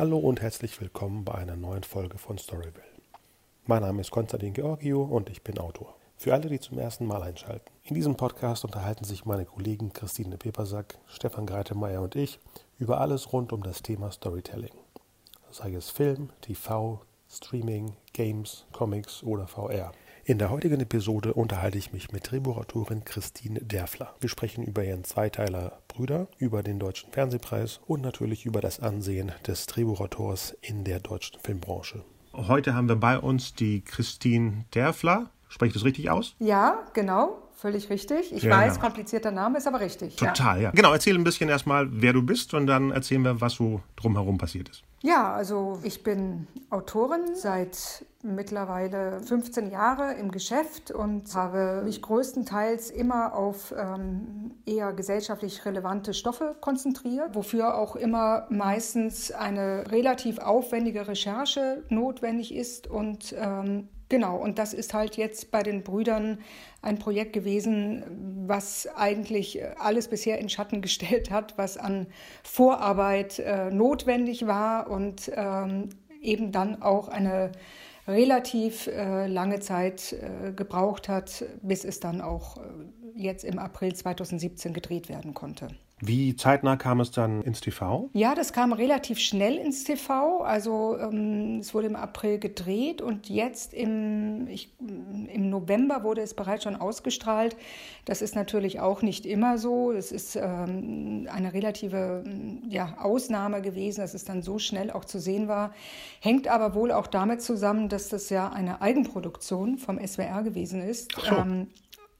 Hallo und herzlich willkommen bei einer neuen Folge von Storyville. Mein Name ist Konstantin Georgio und ich bin Autor. Für alle, die zum ersten Mal einschalten. In diesem Podcast unterhalten sich meine Kollegen Christine Pepersack, Stefan Greitemeyer und ich über alles rund um das Thema Storytelling. Sei es Film, TV, Streaming, Games, Comics oder VR. In der heutigen Episode unterhalte ich mich mit Drehbuchautorin Christine Derfler. Wir sprechen über ihren Zweiteiler Brüder, über den Deutschen Fernsehpreis und natürlich über das Ansehen des Drehbuchautors in der deutschen Filmbranche. Heute haben wir bei uns die Christine Derfler. Spreche ich das richtig aus? Ja, genau. Völlig richtig. Ich Genau. weiß, komplizierter Name ist aber richtig. Total, ja. Genau, erzähl ein bisschen erstmal, wer du bist und dann erzählen wir, was so drumherum passiert ist. Ja, also ich bin Autorin seit mittlerweile 15 Jahre im Geschäft und habe mich größtenteils immer auf ähm, eher gesellschaftlich relevante Stoffe konzentriert, wofür auch immer meistens eine relativ aufwendige Recherche notwendig ist und ähm, Genau, und das ist halt jetzt bei den Brüdern ein Projekt gewesen, was eigentlich alles bisher in Schatten gestellt hat, was an Vorarbeit äh, notwendig war und ähm, eben dann auch eine relativ äh, lange Zeit äh, gebraucht hat, bis es dann auch äh, jetzt im April 2017 gedreht werden konnte. Wie zeitnah kam es dann ins TV? Ja, das kam relativ schnell ins TV. Also ähm, es wurde im April gedreht und jetzt im, ich, im November wurde es bereits schon ausgestrahlt. Das ist natürlich auch nicht immer so. Es ist ähm, eine relative ja, Ausnahme gewesen, dass es dann so schnell auch zu sehen war. Hängt aber wohl auch damit zusammen, dass das ja eine Eigenproduktion vom SWR gewesen ist. Ach so. Ähm,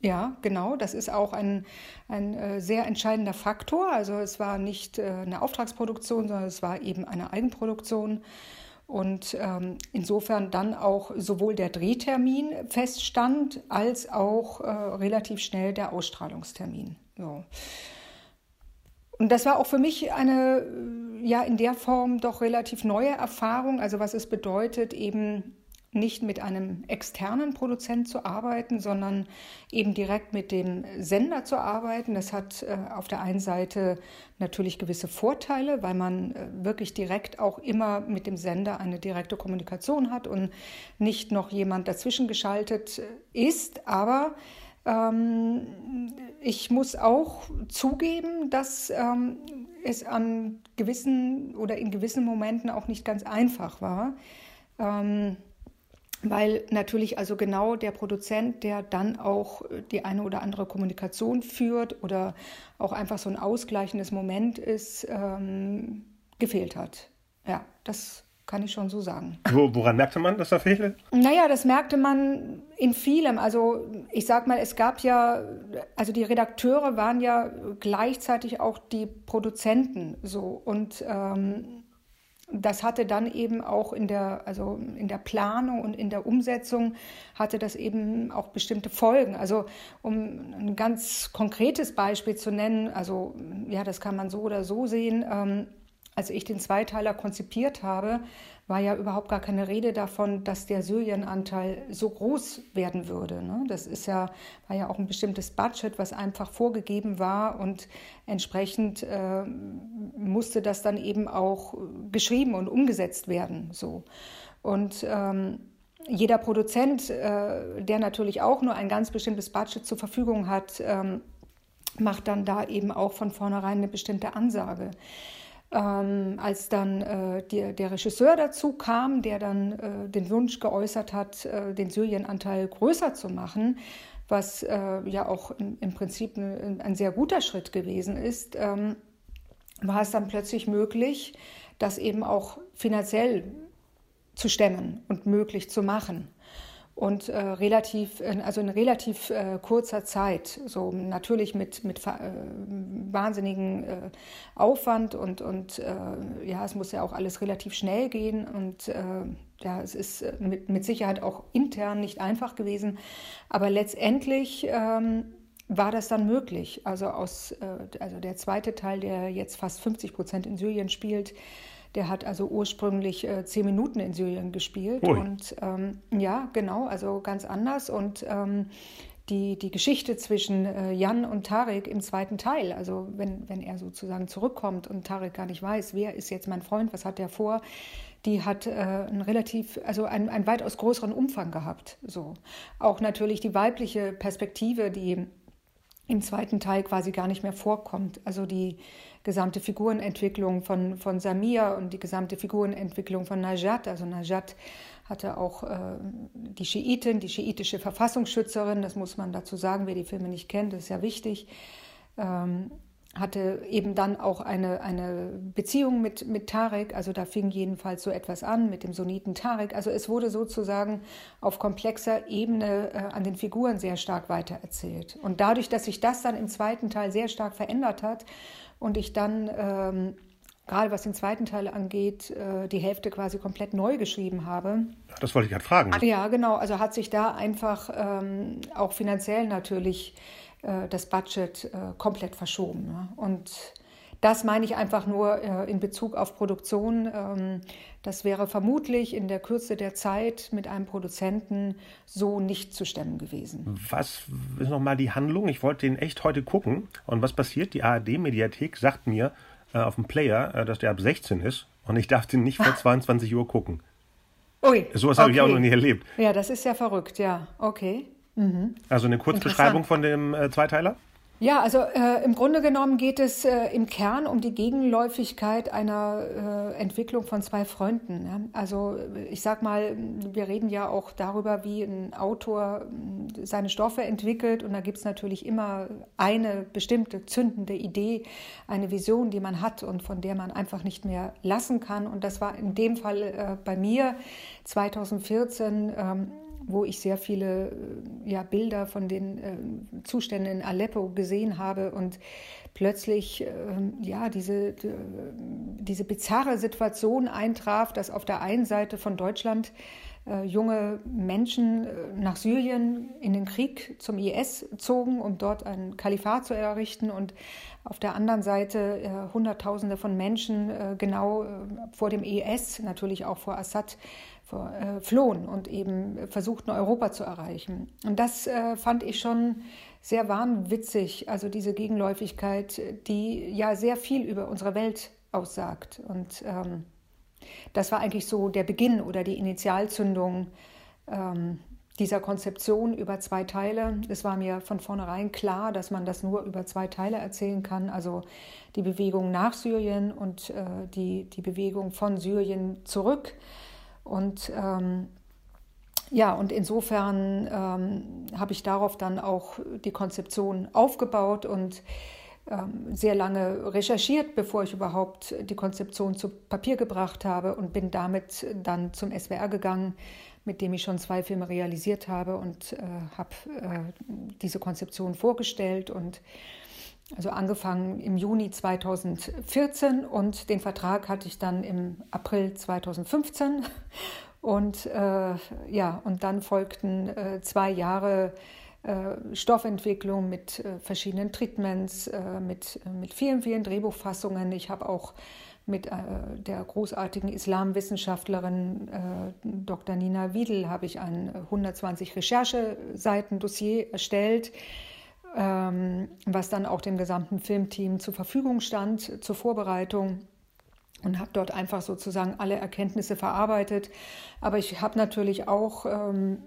ja, genau. Das ist auch ein, ein äh, sehr entscheidender Faktor. Also es war nicht äh, eine Auftragsproduktion, sondern es war eben eine Eigenproduktion. Und ähm, insofern dann auch sowohl der Drehtermin feststand, als auch äh, relativ schnell der Ausstrahlungstermin. So. Und das war auch für mich eine, äh, ja, in der Form doch relativ neue Erfahrung. Also was es bedeutet, eben nicht mit einem externen Produzent zu arbeiten, sondern eben direkt mit dem Sender zu arbeiten. Das hat äh, auf der einen Seite natürlich gewisse Vorteile, weil man äh, wirklich direkt auch immer mit dem Sender eine direkte Kommunikation hat und nicht noch jemand dazwischen geschaltet äh, ist. Aber ähm, ich muss auch zugeben, dass ähm, es an gewissen oder in gewissen Momenten auch nicht ganz einfach war. Ähm, weil natürlich also genau der Produzent, der dann auch die eine oder andere Kommunikation führt oder auch einfach so ein ausgleichendes Moment ist, ähm, gefehlt hat. Ja, das kann ich schon so sagen. Wo, woran merkte man, dass da fehlte? Naja, das merkte man in vielem. Also ich sag mal, es gab ja, also die Redakteure waren ja gleichzeitig auch die Produzenten so und ähm, das hatte dann eben auch in der, also in der Planung und in der Umsetzung hatte das eben auch bestimmte Folgen. Also um ein ganz konkretes Beispiel zu nennen, also ja, das kann man so oder so sehen. Ähm, als ich den Zweiteiler konzipiert habe, war ja überhaupt gar keine Rede davon, dass der Syrienanteil so groß werden würde. Ne? Das ist ja, war ja auch ein bestimmtes Budget, was einfach vorgegeben war und entsprechend äh, musste das dann eben auch geschrieben und umgesetzt werden. So. Und ähm, jeder Produzent, äh, der natürlich auch nur ein ganz bestimmtes Budget zur Verfügung hat, ähm, macht dann da eben auch von vornherein eine bestimmte Ansage. Ähm, als dann äh, die, der Regisseur dazu kam, der dann äh, den Wunsch geäußert hat, äh, den Syrienanteil größer zu machen, was äh, ja auch im, im Prinzip ein, ein, sehr guter Schritt gewesen ist, ähm, war es dann plötzlich möglich, das eben auch finanziell zu stemmen und möglich zu machen und äh, relativ, also in relativ äh, kurzer Zeit, so natürlich mit, mit äh, wahnsinnigen äh, Aufwand und, und äh, ja, es muss ja auch alles relativ schnell gehen. Und äh, ja, es ist mit, mit Sicherheit auch intern nicht einfach gewesen, aber letztendlich ähm, war das dann möglich. Also aus, also der zweite Teil, der jetzt fast 50 Prozent in Syrien spielt, der hat also ursprünglich äh, zehn Minuten in Syrien gespielt. Ui. Und ähm, ja, genau, also ganz anders. Und ähm, die, die Geschichte zwischen äh, Jan und Tarek im zweiten Teil. Also wenn, wenn er sozusagen zurückkommt und Tarek gar nicht weiß, wer ist jetzt mein Freund, was hat er vor, die hat äh, einen relativ, also einen, einen weitaus größeren Umfang gehabt. So. Auch natürlich die weibliche Perspektive, die im zweiten Teil quasi gar nicht mehr vorkommt. Also die gesamte Figurenentwicklung von, von Samir und die gesamte Figurenentwicklung von Najat. Also Najat hatte auch äh, die Schiitin, die schiitische Verfassungsschützerin, das muss man dazu sagen, wer die Filme nicht kennt, das ist ja wichtig. Ähm, hatte eben dann auch eine, eine Beziehung mit, mit Tarek, also da fing jedenfalls so etwas an mit dem Soniten Tarek. Also es wurde sozusagen auf komplexer Ebene äh, an den Figuren sehr stark weitererzählt. Und dadurch, dass sich das dann im zweiten Teil sehr stark verändert hat und ich dann ähm, gerade was den zweiten Teil angeht, äh, die Hälfte quasi komplett neu geschrieben habe. Das wollte ich gerade fragen. Ja, genau. Also hat sich da einfach ähm, auch finanziell natürlich äh, das Budget äh, komplett verschoben. Ne? Und das meine ich einfach nur äh, in Bezug auf Produktion. Ähm, das wäre vermutlich in der Kürze der Zeit mit einem Produzenten so nicht zu stemmen gewesen. Was ist nochmal die Handlung? Ich wollte den echt heute gucken. Und was passiert? Die ARD-Mediathek sagt mir äh, auf dem Player, äh, dass der ab 16 ist. Und ich darf den nicht vor 22 Uhr gucken. Ui. Sowas okay. habe ich auch noch nie erlebt. Ja, das ist ja verrückt, ja. Okay. Mhm. Also eine Kurzbeschreibung von dem äh, Zweiteiler? Ja, also äh, im Grunde genommen geht es äh, im Kern um die Gegenläufigkeit einer äh, Entwicklung von zwei Freunden. Ja? Also ich sag mal, wir reden ja auch darüber, wie ein Autor äh, seine Stoffe entwickelt und da gibt es natürlich immer eine bestimmte zündende Idee, eine Vision, die man hat und von der man einfach nicht mehr lassen kann. Und das war in dem Fall äh, bei mir 2014. Ähm, wo ich sehr viele äh, ja, Bilder von den äh, Zuständen in Aleppo gesehen habe und plötzlich äh, ja, diese, diese bizarre Situation eintraf, dass auf der einen Seite von Deutschland äh, junge Menschen äh, nach Syrien in den Krieg zum IS zogen, um dort ein Kalifat zu errichten und auf der anderen Seite äh, Hunderttausende von Menschen genau vor dem IS, natürlich auch vor Assad, äh, flohen und eben versuchten, Europa zu erreichen. Und das äh, fand ich schon sehr wahnwitzig, also diese Gegenläufigkeit, die ja sehr viel über unsere Welt aussagt. Und ähm, das war eigentlich so der Beginn oder die Initialzündung ähm, dieser Konzeption über zwei Teile. Es war mir von vornherein klar, dass man das nur über zwei Teile erzählen kann, also die Bewegung nach Syrien und äh, die, die Bewegung von Syrien zurück. Und ähm, ja, und insofern ähm, habe ich darauf dann auch die Konzeption aufgebaut und ähm, sehr lange recherchiert, bevor ich überhaupt die Konzeption zu Papier gebracht habe und bin damit dann zum SWR gegangen, mit dem ich schon zwei Filme realisiert habe und äh, habe äh, diese Konzeption vorgestellt und also angefangen im Juni 2014 und den Vertrag hatte ich dann im April 2015. Und äh, ja, und dann folgten äh, zwei Jahre äh, Stoffentwicklung mit äh, verschiedenen Treatments, äh, mit, mit vielen, vielen Drehbuchfassungen. Ich habe auch mit äh, der großartigen Islamwissenschaftlerin Dr. Nina Wiedel habe ich ein 120 Rechercheseiten-Dossier erstellt ähm, was dann auch dem gesamten Filmteam zur Verfügung stand zur Vorbereitung und habe dort einfach sozusagen alle Erkenntnisse verarbeitet. Aber ich habe natürlich auch ähm,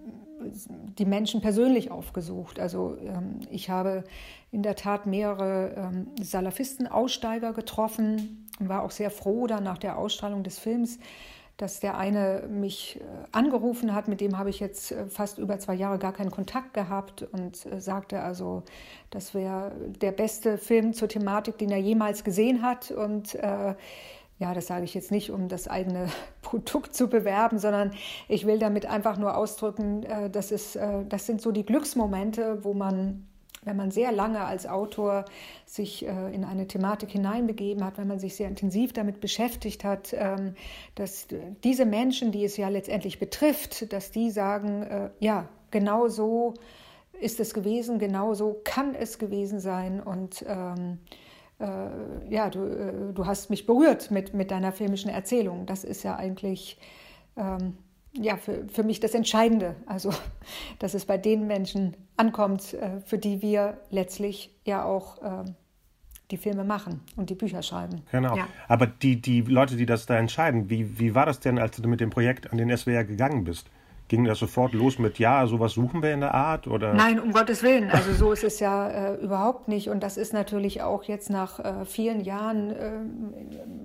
die Menschen persönlich aufgesucht. Also ähm, ich habe in der Tat mehrere ähm, Salafisten-Aussteiger getroffen und war auch sehr froh dann nach der Ausstrahlung des Films, dass der eine mich äh, angerufen hat, mit dem habe ich jetzt äh, fast über zwei Jahre gar keinen Kontakt gehabt und äh, sagte also, das wäre der beste Film zur Thematik, den er jemals gesehen hat. Und äh, ja, das sage ich jetzt nicht, um das eigene Produkt zu bewerben, sondern ich will damit einfach nur ausdrücken, es, äh, das sind so die Glücksmomente, wo man wenn man sehr lange als Autor sich äh, in eine Thematik hineinbegeben hat, wenn man sich sehr intensiv damit beschäftigt hat, ähm, dass diese Menschen, die es ja letztendlich betrifft, dass die sagen, äh, ja, genau so ist es gewesen, genau so kann es gewesen sein und ähm, äh, ja, du, äh, du hast mich berührt mit, mit deiner filmischen Erzählung. Das ist ja eigentlich ähm, ja, für, für mich das Entscheidende. Also, dass es bei den Menschen ankommt, äh, für die wir letztlich ja auch äh, die Filme machen und die Bücher schreiben. Genau. Ja. Aber die, die Leute, die das da entscheiden, wie, wie war das denn, als du mit dem Projekt an den SWR gegangen bist? Ging das sofort los mit, ja, sowas suchen wir in der Art? Oder? Nein, um Gottes Willen. Also so ist es ja äh, überhaupt nicht. Und das ist natürlich auch jetzt nach äh, vielen Jahren, äh,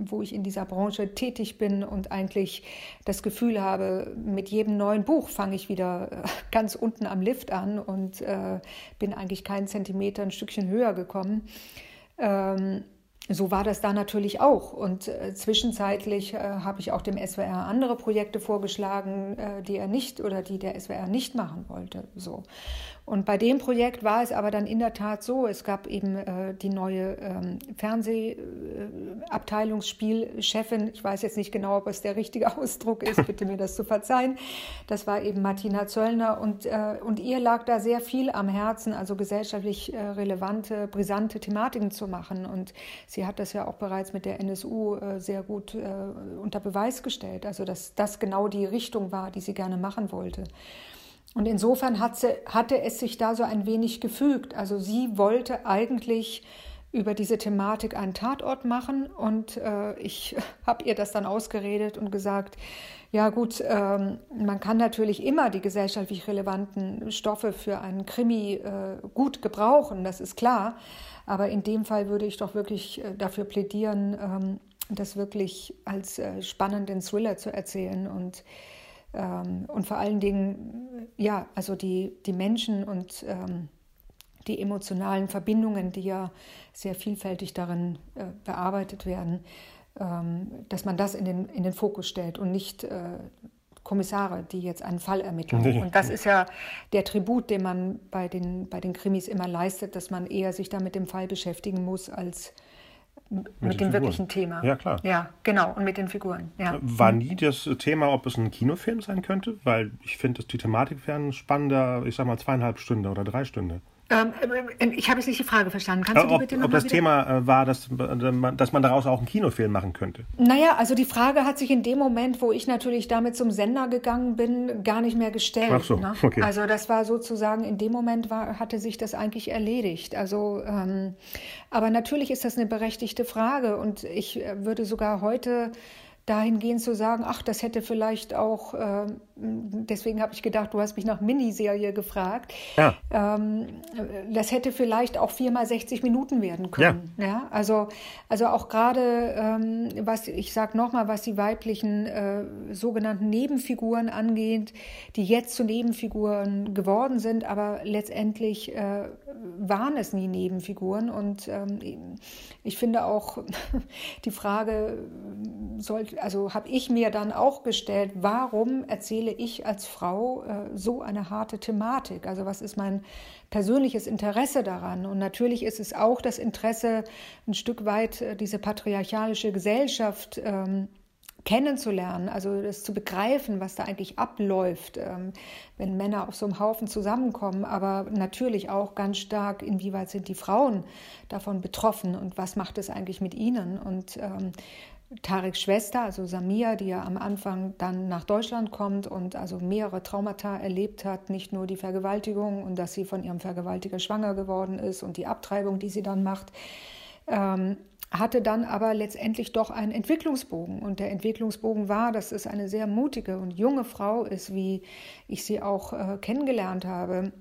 wo ich in dieser Branche tätig bin und eigentlich das Gefühl habe, mit jedem neuen Buch fange ich wieder äh, ganz unten am Lift an und äh, bin eigentlich keinen Zentimeter ein Stückchen höher gekommen. Ähm, so war das da natürlich auch. Und äh, zwischenzeitlich äh, habe ich auch dem SWR andere Projekte vorgeschlagen, äh, die er nicht oder die der SWR nicht machen wollte. So. Und bei dem Projekt war es aber dann in der Tat so, es gab eben äh, die neue ähm, Fernsehabteilungsspielchefin, ich weiß jetzt nicht genau, ob es der richtige Ausdruck ist, bitte mir das zu verzeihen, das war eben Martina Zöllner. Und, äh, und ihr lag da sehr viel am Herzen, also gesellschaftlich äh, relevante, brisante Thematiken zu machen. Und sie hat das ja auch bereits mit der NSU äh, sehr gut äh, unter Beweis gestellt, also dass das genau die Richtung war, die sie gerne machen wollte. Und insofern hat sie, hatte es sich da so ein wenig gefügt. Also sie wollte eigentlich über diese Thematik einen Tatort machen und äh, ich habe ihr das dann ausgeredet und gesagt, ja gut, ähm, man kann natürlich immer die gesellschaftlich relevanten Stoffe für einen Krimi äh, gut gebrauchen, das ist klar, aber in dem Fall würde ich doch wirklich äh, dafür plädieren, ähm, das wirklich als äh, spannenden Thriller zu erzählen und ähm, und vor allen Dingen, ja, also die, die Menschen und ähm, die emotionalen Verbindungen, die ja sehr vielfältig darin äh, bearbeitet werden, ähm, dass man das in den, in den Fokus stellt und nicht äh, Kommissare, die jetzt einen Fall ermitteln. Nee. Und das ist ja der Tribut, den man bei den, bei den Krimis immer leistet, dass man eher sich da mit dem Fall beschäftigen muss, als mit, mit dem wirklichen Thema. Ja, klar. Ja, genau, und mit den Figuren. Ja. War nie das Thema, ob es ein Kinofilm sein könnte? Weil ich finde, die Thematik wäre spannender, ich sag mal, zweieinhalb Stunden oder drei Stunden. Ähm, äh, ich habe jetzt nicht die Frage verstanden. Kannst du die ob, bitte noch Ob das wieder? Thema äh, war, dass, dass man daraus auch einen Kinofilm machen könnte? Naja, also die Frage hat sich in dem Moment, wo ich natürlich damit zum Sender gegangen bin, gar nicht mehr gestellt. Ach so, ne? okay. Also das war sozusagen, in dem Moment war, hatte sich das eigentlich erledigt. Also, ähm, aber natürlich ist das eine berechtigte Frage und ich äh, würde sogar heute dahingehend zu sagen, ach, das hätte vielleicht auch, äh, deswegen habe ich gedacht, du hast mich nach Miniserie gefragt, ja. ähm, das hätte vielleicht auch viermal 60 Minuten werden können. Ja. ja? Also, also auch gerade, ähm, was ich sage nochmal, was die weiblichen äh, sogenannten Nebenfiguren angeht, die jetzt zu Nebenfiguren geworden sind, aber letztendlich äh, waren es nie Nebenfiguren. Und ähm, ich finde auch die Frage, soll, also habe ich mir dann auch gestellt, warum erzähle ich als Frau äh, so eine harte Thematik? Also was ist mein persönliches Interesse daran? Und natürlich ist es auch das Interesse, ein Stück weit äh, diese patriarchalische Gesellschaft ähm, kennenzulernen, also das zu begreifen, was da eigentlich abläuft, ähm, wenn Männer auf so einem Haufen zusammenkommen, aber natürlich auch ganz stark, inwieweit sind die Frauen davon betroffen und was macht es eigentlich mit ihnen? Und ähm, Tareks Schwester, also Samia, die ja am Anfang dann nach Deutschland kommt und also mehrere Traumata erlebt hat, nicht nur die Vergewaltigung und dass sie von ihrem Vergewaltiger schwanger geworden ist und die Abtreibung, die sie dann macht, ähm, hatte dann aber letztendlich doch einen Entwicklungsbogen. Und der Entwicklungsbogen war, dass es eine sehr mutige und junge Frau ist, wie ich sie auch äh, kennengelernt habe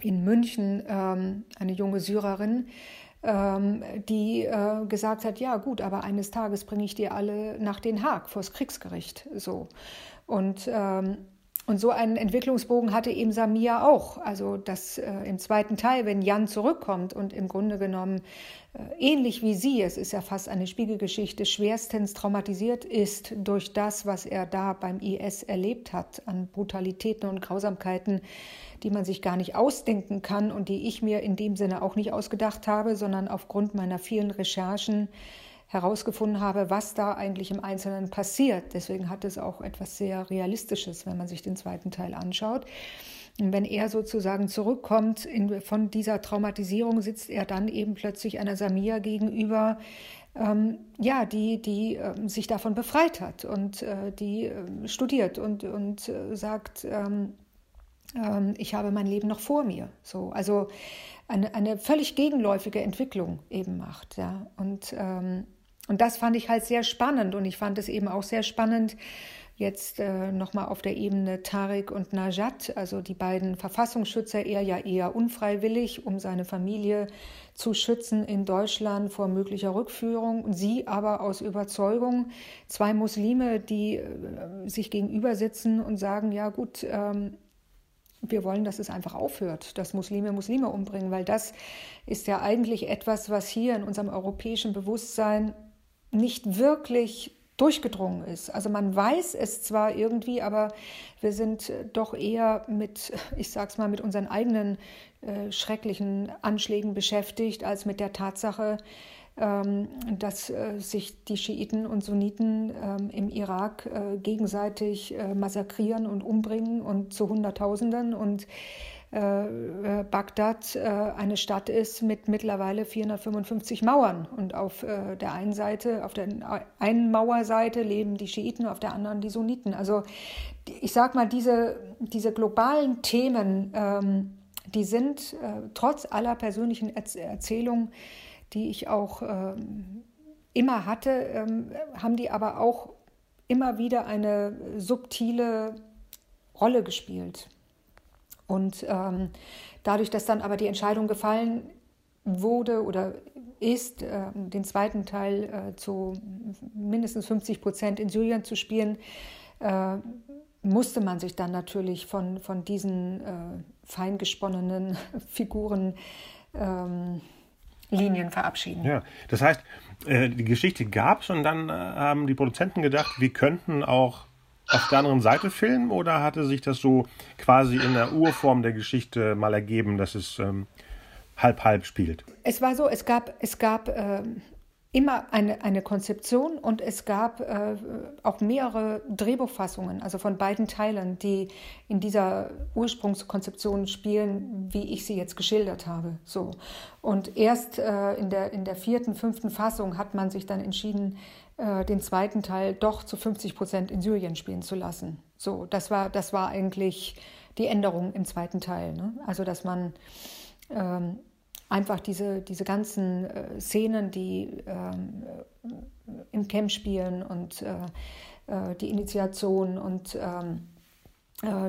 in München, ähm, eine junge Syrerin, die äh, gesagt hat, ja gut, aber eines Tages bringe ich die alle nach Den Haag vors Kriegsgericht. So. Und ähm, und so einen Entwicklungsbogen hatte eben Samia auch. Also dass äh, im zweiten Teil, wenn Jan zurückkommt und im Grunde genommen äh, ähnlich wie sie, es ist ja fast eine Spiegelgeschichte, schwerstens traumatisiert ist durch das, was er da beim IS erlebt hat an Brutalitäten und Grausamkeiten, die man sich gar nicht ausdenken kann und die ich mir in dem Sinne auch nicht ausgedacht habe, sondern aufgrund meiner vielen Recherchen herausgefunden habe, was da eigentlich im Einzelnen passiert. Deswegen hat es auch etwas sehr Realistisches, wenn man sich den zweiten Teil anschaut. Und wenn er sozusagen zurückkommt in, von dieser Traumatisierung, sitzt er dann eben plötzlich einer Samia gegenüber, ähm, ja, die, die äh, sich davon befreit hat und äh, die äh, studiert und, und äh, sagt, ähm, ähm, ich habe mein Leben noch vor mir. So, also eine, eine völlig gegenläufige Entwicklung eben macht. Ja. Und, ähm, und das fand ich halt sehr spannend und ich fand es eben auch sehr spannend, Jetzt äh, nochmal auf der Ebene Tarek und Najat, also die beiden Verfassungsschützer, er ja eher unfreiwillig, um seine Familie zu schützen in Deutschland vor möglicher Rückführung. Sie aber aus Überzeugung, zwei Muslime, die äh, sich gegenüber sitzen und sagen, ja gut, ähm, wir wollen, dass es einfach aufhört, dass Muslime Muslime umbringen, weil das ist ja eigentlich etwas, was hier in unserem europäischen Bewusstsein nicht wirklich durchgedrungen ist. Also man weiß es zwar irgendwie, aber wir sind doch eher mit, ich sag's mal, mit unseren eigenen äh, schrecklichen Anschlägen beschäftigt, als mit der Tatsache, ähm, dass äh, sich die Schiiten und Sunniten ähm, im Irak äh, gegenseitig äh, massakrieren und umbringen und zu Hunderttausenden und äh, äh, Bagdad äh, eine Stadt ist mit mittlerweile 455 Mauern. Und auf der einen Seite, auf der einen Mauerseite leben die Schiiten, auf der anderen die Sunniten. Also ich sage mal, diese, diese globalen Themen, ähm, die sind trotz aller persönlichen Erzählungen, die ich auch ähm, immer hatte, ähm, haben die aber auch immer wieder eine subtile Rolle gespielt. Und ähm, dadurch, dass dann aber die Entscheidung gefallen wurde oder ist, äh, den zweiten Teil äh, zu mindestens 50 Prozent in Syrien zu spielen, äh, musste man sich dann natürlich von, von diesen äh, feingesponnenen Figuren ähm, Linien verabschieden. Ja, das heißt, äh, die Geschichte gab es und dann äh, haben die Produzenten gedacht, wir könnten auch auf der anderen Seite filmen oder hatte sich das so quasi in der Urform der Geschichte mal ergeben, dass es ähm, halb halb spielt? Es war so, es gab, es gab äh, immer eine, eine Konzeption und es gab äh, auch mehrere Drehbuchfassungen, also von beiden Teilen, die in dieser Ursprungskonzeption spielen, wie ich sie jetzt geschildert habe. So. Und erst äh, in, der, in der vierten, fünften Fassung hat man sich dann entschieden, äh, den zweiten Teil doch zu 50 Prozent in Syrien spielen zu lassen. So, das war, das war eigentlich die Änderung im zweiten Teil. Ne? Also, dass man ähm, einfach diese, diese ganzen äh, Szenen, die ähm, im Camp spielen und äh, äh die Initiation und ähm, äh,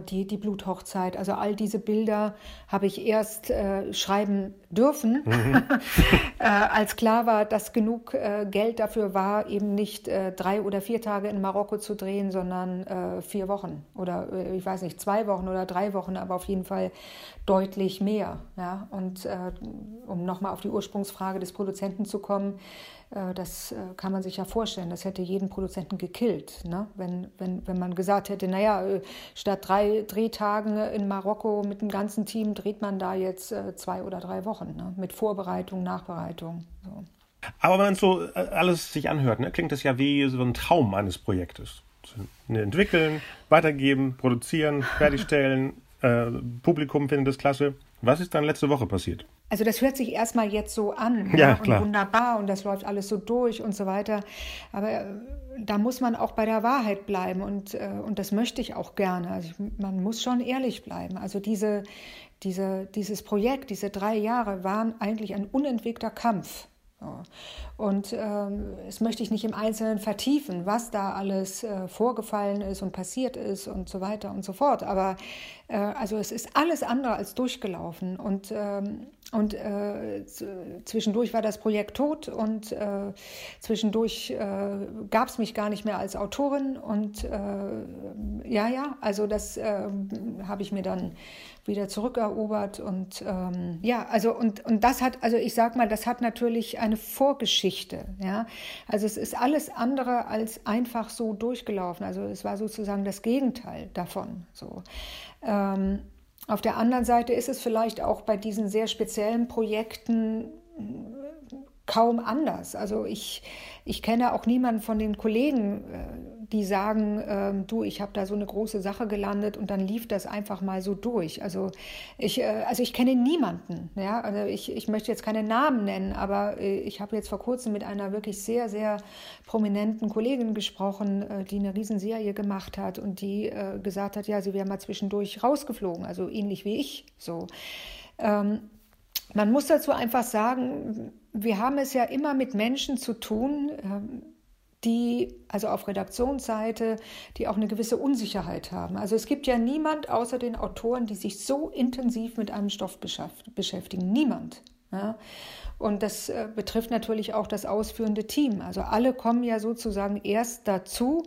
die, die Bluthochzeit. Also all diese Bilder habe ich erst äh, schreiben dürfen, mhm. äh, als klar war, dass genug äh, Geld dafür war, eben nicht äh, drei oder vier Tage in Marokko zu drehen, sondern äh, vier Wochen oder ich weiß nicht, zwei Wochen oder drei Wochen, aber auf jeden Fall deutlich mehr. Ja? Und um nochmal auf die Ursprungsfrage des Produzenten zu kommen, äh, das äh, kann man sich ja vorstellen, das hätte jeden Produzenten gekillt, ne? wenn, wenn, wenn man gesagt hätte, naja, äh, statt drei Drehtagen in Marokko mit dem ganzen Team dreht man da jetzt zwei oder drei Wochen ne? mit Vorbereitung, Nachbereitung. So. Aber wenn man so alles sich anhört, ne, klingt das ja wie so ein Traum eines Projektes. Entwickeln, weitergeben, produzieren, fertigstellen, äh, Publikum findet das klasse. Was ist dann letzte Woche passiert? Also das hört sich erstmal jetzt so an ja, ja, und wunderbar und das läuft alles so durch und so weiter. Aber äh, da muss man auch bei der Wahrheit bleiben und, äh, und das möchte ich auch gerne. Also ich, man muss schon ehrlich bleiben. Also diese, diese, dieses Projekt, diese drei Jahre waren eigentlich ein unentwegter Kampf. Und ähm, das möchte ich nicht im Einzelnen vertiefen, was da alles äh, vorgefallen ist und passiert ist und so weiter und so fort. Aber äh, also es ist alles andere als durchgelaufen. Und, ähm, und äh, zwischendurch war das Projekt tot und äh, zwischendurch äh, gab es mich gar nicht mehr als Autorin. Und äh, ja, ja, also das habe ich mir dann wieder zurückerobert. Und ähm, ja, also und, und das hat, also ich sag mal, das hat natürlich eine Vorgeschichte. Ja? Also es ist alles andere als einfach so durchgelaufen. Also es war sozusagen das Gegenteil davon. So. Ähm, auf der anderen Seite ist es vielleicht auch bei diesen sehr speziellen Projekten kaum anders. Also ich, ich kenne auch niemanden von den Kollegen, äh, die sagen, ähm, du, ich habe da so eine große Sache gelandet und dann lief das einfach mal so durch. Also ich, äh, also ich kenne niemanden. Ja? Also ich, ich möchte jetzt keine Namen nennen, aber äh, ich habe jetzt vor kurzem mit einer wirklich sehr, sehr prominenten Kollegin gesprochen, die eine Riesenserie gemacht hat und die gesagt hat, ja, sie wäre mal zwischendurch rausgeflogen, also ähnlich wie ich. So. Ähm, man muss dazu einfach sagen, wir haben es ja immer mit Menschen zu tun, ähm, die, also auf Redaktionsseite, die auch eine gewisse Unsicherheit haben. Also es gibt ja niemand außer den Autoren, die sich so intensiv mit einem Stoff beschäftigen. Niemand. Ja? Und das äh, betrifft natürlich auch das ausführende Team. Also alle kommen ja sozusagen erst dazu,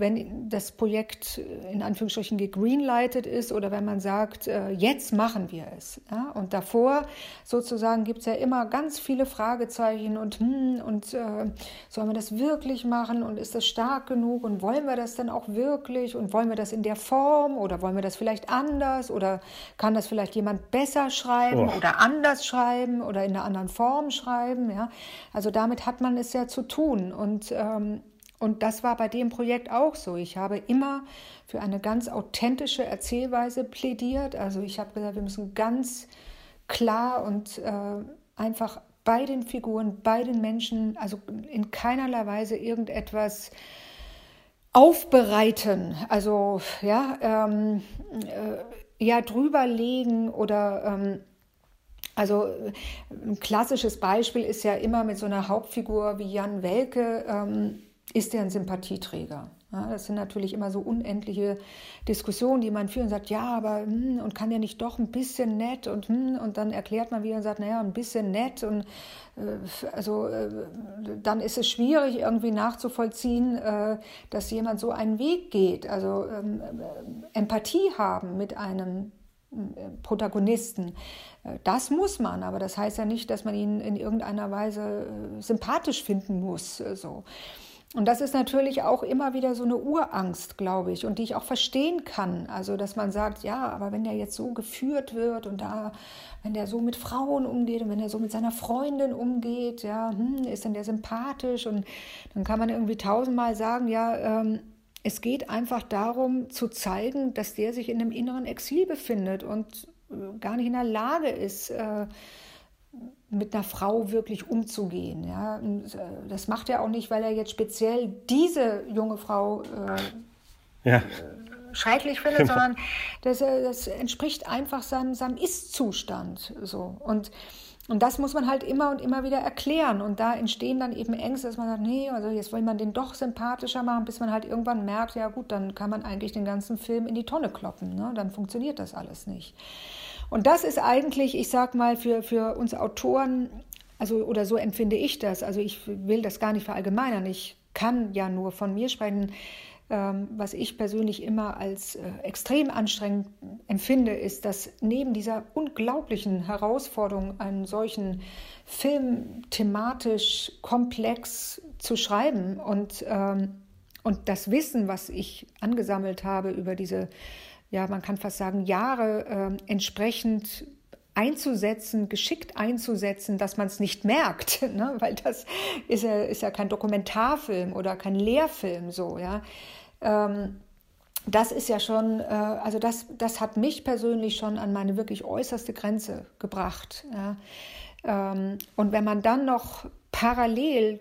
wenn das Projekt in Anführungsstrichen gegreenlightet ist oder wenn man sagt, äh, jetzt machen wir es. Ja? Und davor sozusagen gibt es ja immer ganz viele Fragezeichen und, hm, und äh, sollen wir das wirklich machen und ist das stark genug und wollen wir das dann auch wirklich und wollen wir das in der Form oder wollen wir das vielleicht anders oder kann das vielleicht jemand besser schreiben oh. oder anders schreiben oder in einer anderen Form schreiben. Ja? Also damit hat man es ja zu tun und ähm, und das war bei dem Projekt auch so. Ich habe immer für eine ganz authentische Erzählweise plädiert. Also ich habe gesagt, wir müssen ganz klar und äh, einfach bei den Figuren, bei den Menschen, also in keinerlei Weise irgendetwas aufbereiten, also ja, ähm, äh, ja drüberlegen oder ähm, also ein klassisches Beispiel ist ja immer mit so einer Hauptfigur wie Jan Welke. Ähm, ist er ein Sympathieträger? Ja, das sind natürlich immer so unendliche Diskussionen, die man führt und sagt, ja, aber hm, und kann der nicht doch ein bisschen nett und hm, und dann erklärt man wieder und sagt, naja, ein bisschen nett und äh, also äh, dann ist es schwierig irgendwie nachzuvollziehen, äh, dass jemand so einen Weg geht. Also ähm, äh, Empathie haben mit einem äh, Protagonisten. Äh, das muss man, aber das heißt ja nicht, dass man ihn in irgendeiner Weise sympathisch finden muss. So. Und das ist natürlich auch immer wieder so eine Urangst, glaube ich, und die ich auch verstehen kann. Also, dass man sagt, ja, aber wenn der jetzt so geführt wird und da, wenn der so mit Frauen umgeht und wenn er so mit seiner Freundin umgeht, ja, hm, ist denn der sympathisch? Und dann kann man irgendwie tausendmal sagen, ja, ähm, es geht einfach darum zu zeigen, dass der sich in einem inneren Exil befindet und äh, gar nicht in der Lage ist, äh, mit einer Frau wirklich umzugehen. Ja? Äh, das macht er auch nicht, weil er jetzt speziell diese junge Frau äh, ja. Äh, schrecklich findet, genau. sondern das, das, entspricht einfach seinem, seinem Ist-Zustand. So. Und, und das muss man halt immer und immer wieder erklären. Und da entstehen dann eben Ängste, dass man sagt, nee, also jetzt will man den doch sympathischer machen, bis man halt irgendwann merkt, ja gut, dann kann man eigentlich den ganzen Film in die Tonne kloppen. Ne? Dann funktioniert das alles nicht. Und das ist eigentlich, ich sag mal, für, für uns Autoren, also oder so empfinde ich das, also ich will das gar nicht verallgemeinern, ich kann ja nur von mir sprechen, ähm, was ich persönlich immer als äh, extrem anstrengend empfinde, ist, dass neben dieser unglaublichen Herausforderung, einen solchen Film thematisch komplex zu schreiben und, ähm, und das Wissen, was ich angesammelt habe über diese ja, man kann fast sagen, Jahre äh, entsprechend einzusetzen, geschickt einzusetzen, dass man es nicht merkt, ne? weil das ist ja, ist ja kein Dokumentarfilm oder kein Lehrfilm so, ja. Ähm, das ist ja schon, äh, also das, das hat mich persönlich schon an meine wirklich äußerste Grenze gebracht. Ja. Ähm, und wenn man dann noch parallel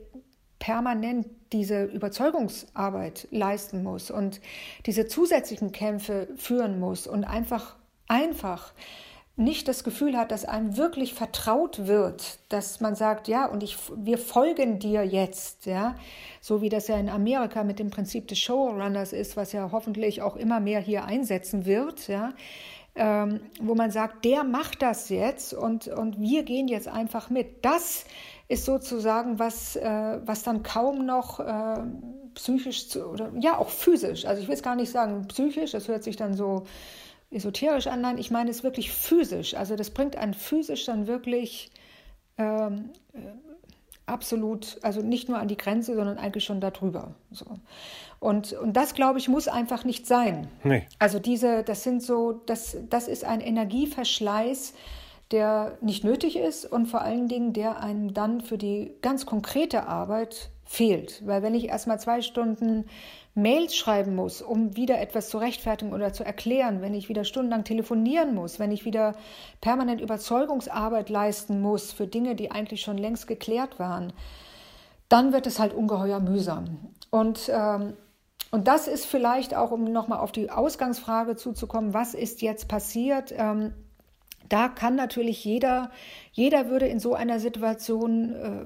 permanent diese Überzeugungsarbeit leisten muss und diese zusätzlichen Kämpfe führen muss und einfach, einfach nicht das Gefühl hat, dass einem wirklich vertraut wird, dass man sagt, ja, und ich, wir folgen dir jetzt, ja, so wie das ja in Amerika mit dem Prinzip des Showrunners ist, was ja hoffentlich auch immer mehr hier einsetzen wird, ja, ähm, wo man sagt, der macht das jetzt und, und wir gehen jetzt einfach mit. Das ist sozusagen was, äh, was dann kaum noch äh, psychisch zu, oder ja auch physisch, also ich will es gar nicht sagen psychisch, das hört sich dann so esoterisch an, nein, ich meine es wirklich physisch, also das bringt einen physisch dann wirklich ähm, äh, absolut, also nicht nur an die Grenze, sondern eigentlich schon darüber. So. Und, und das, glaube ich, muss einfach nicht sein. Nee. Also diese, das sind so, das, das ist ein Energieverschleiß, der nicht nötig ist und vor allen Dingen, der einem dann für die ganz konkrete Arbeit fehlt. Weil wenn ich erstmal zwei Stunden Mails schreiben muss, um wieder etwas zu rechtfertigen oder zu erklären, wenn ich wieder stundenlang telefonieren muss, wenn ich wieder permanent Überzeugungsarbeit leisten muss für Dinge, die eigentlich schon längst geklärt waren, dann wird es halt ungeheuer mühsam. Und, ähm, und das ist vielleicht auch, um nochmal auf die Ausgangsfrage zuzukommen, was ist jetzt passiert? Ähm, da kann natürlich jeder, jeder würde in so einer Situation äh,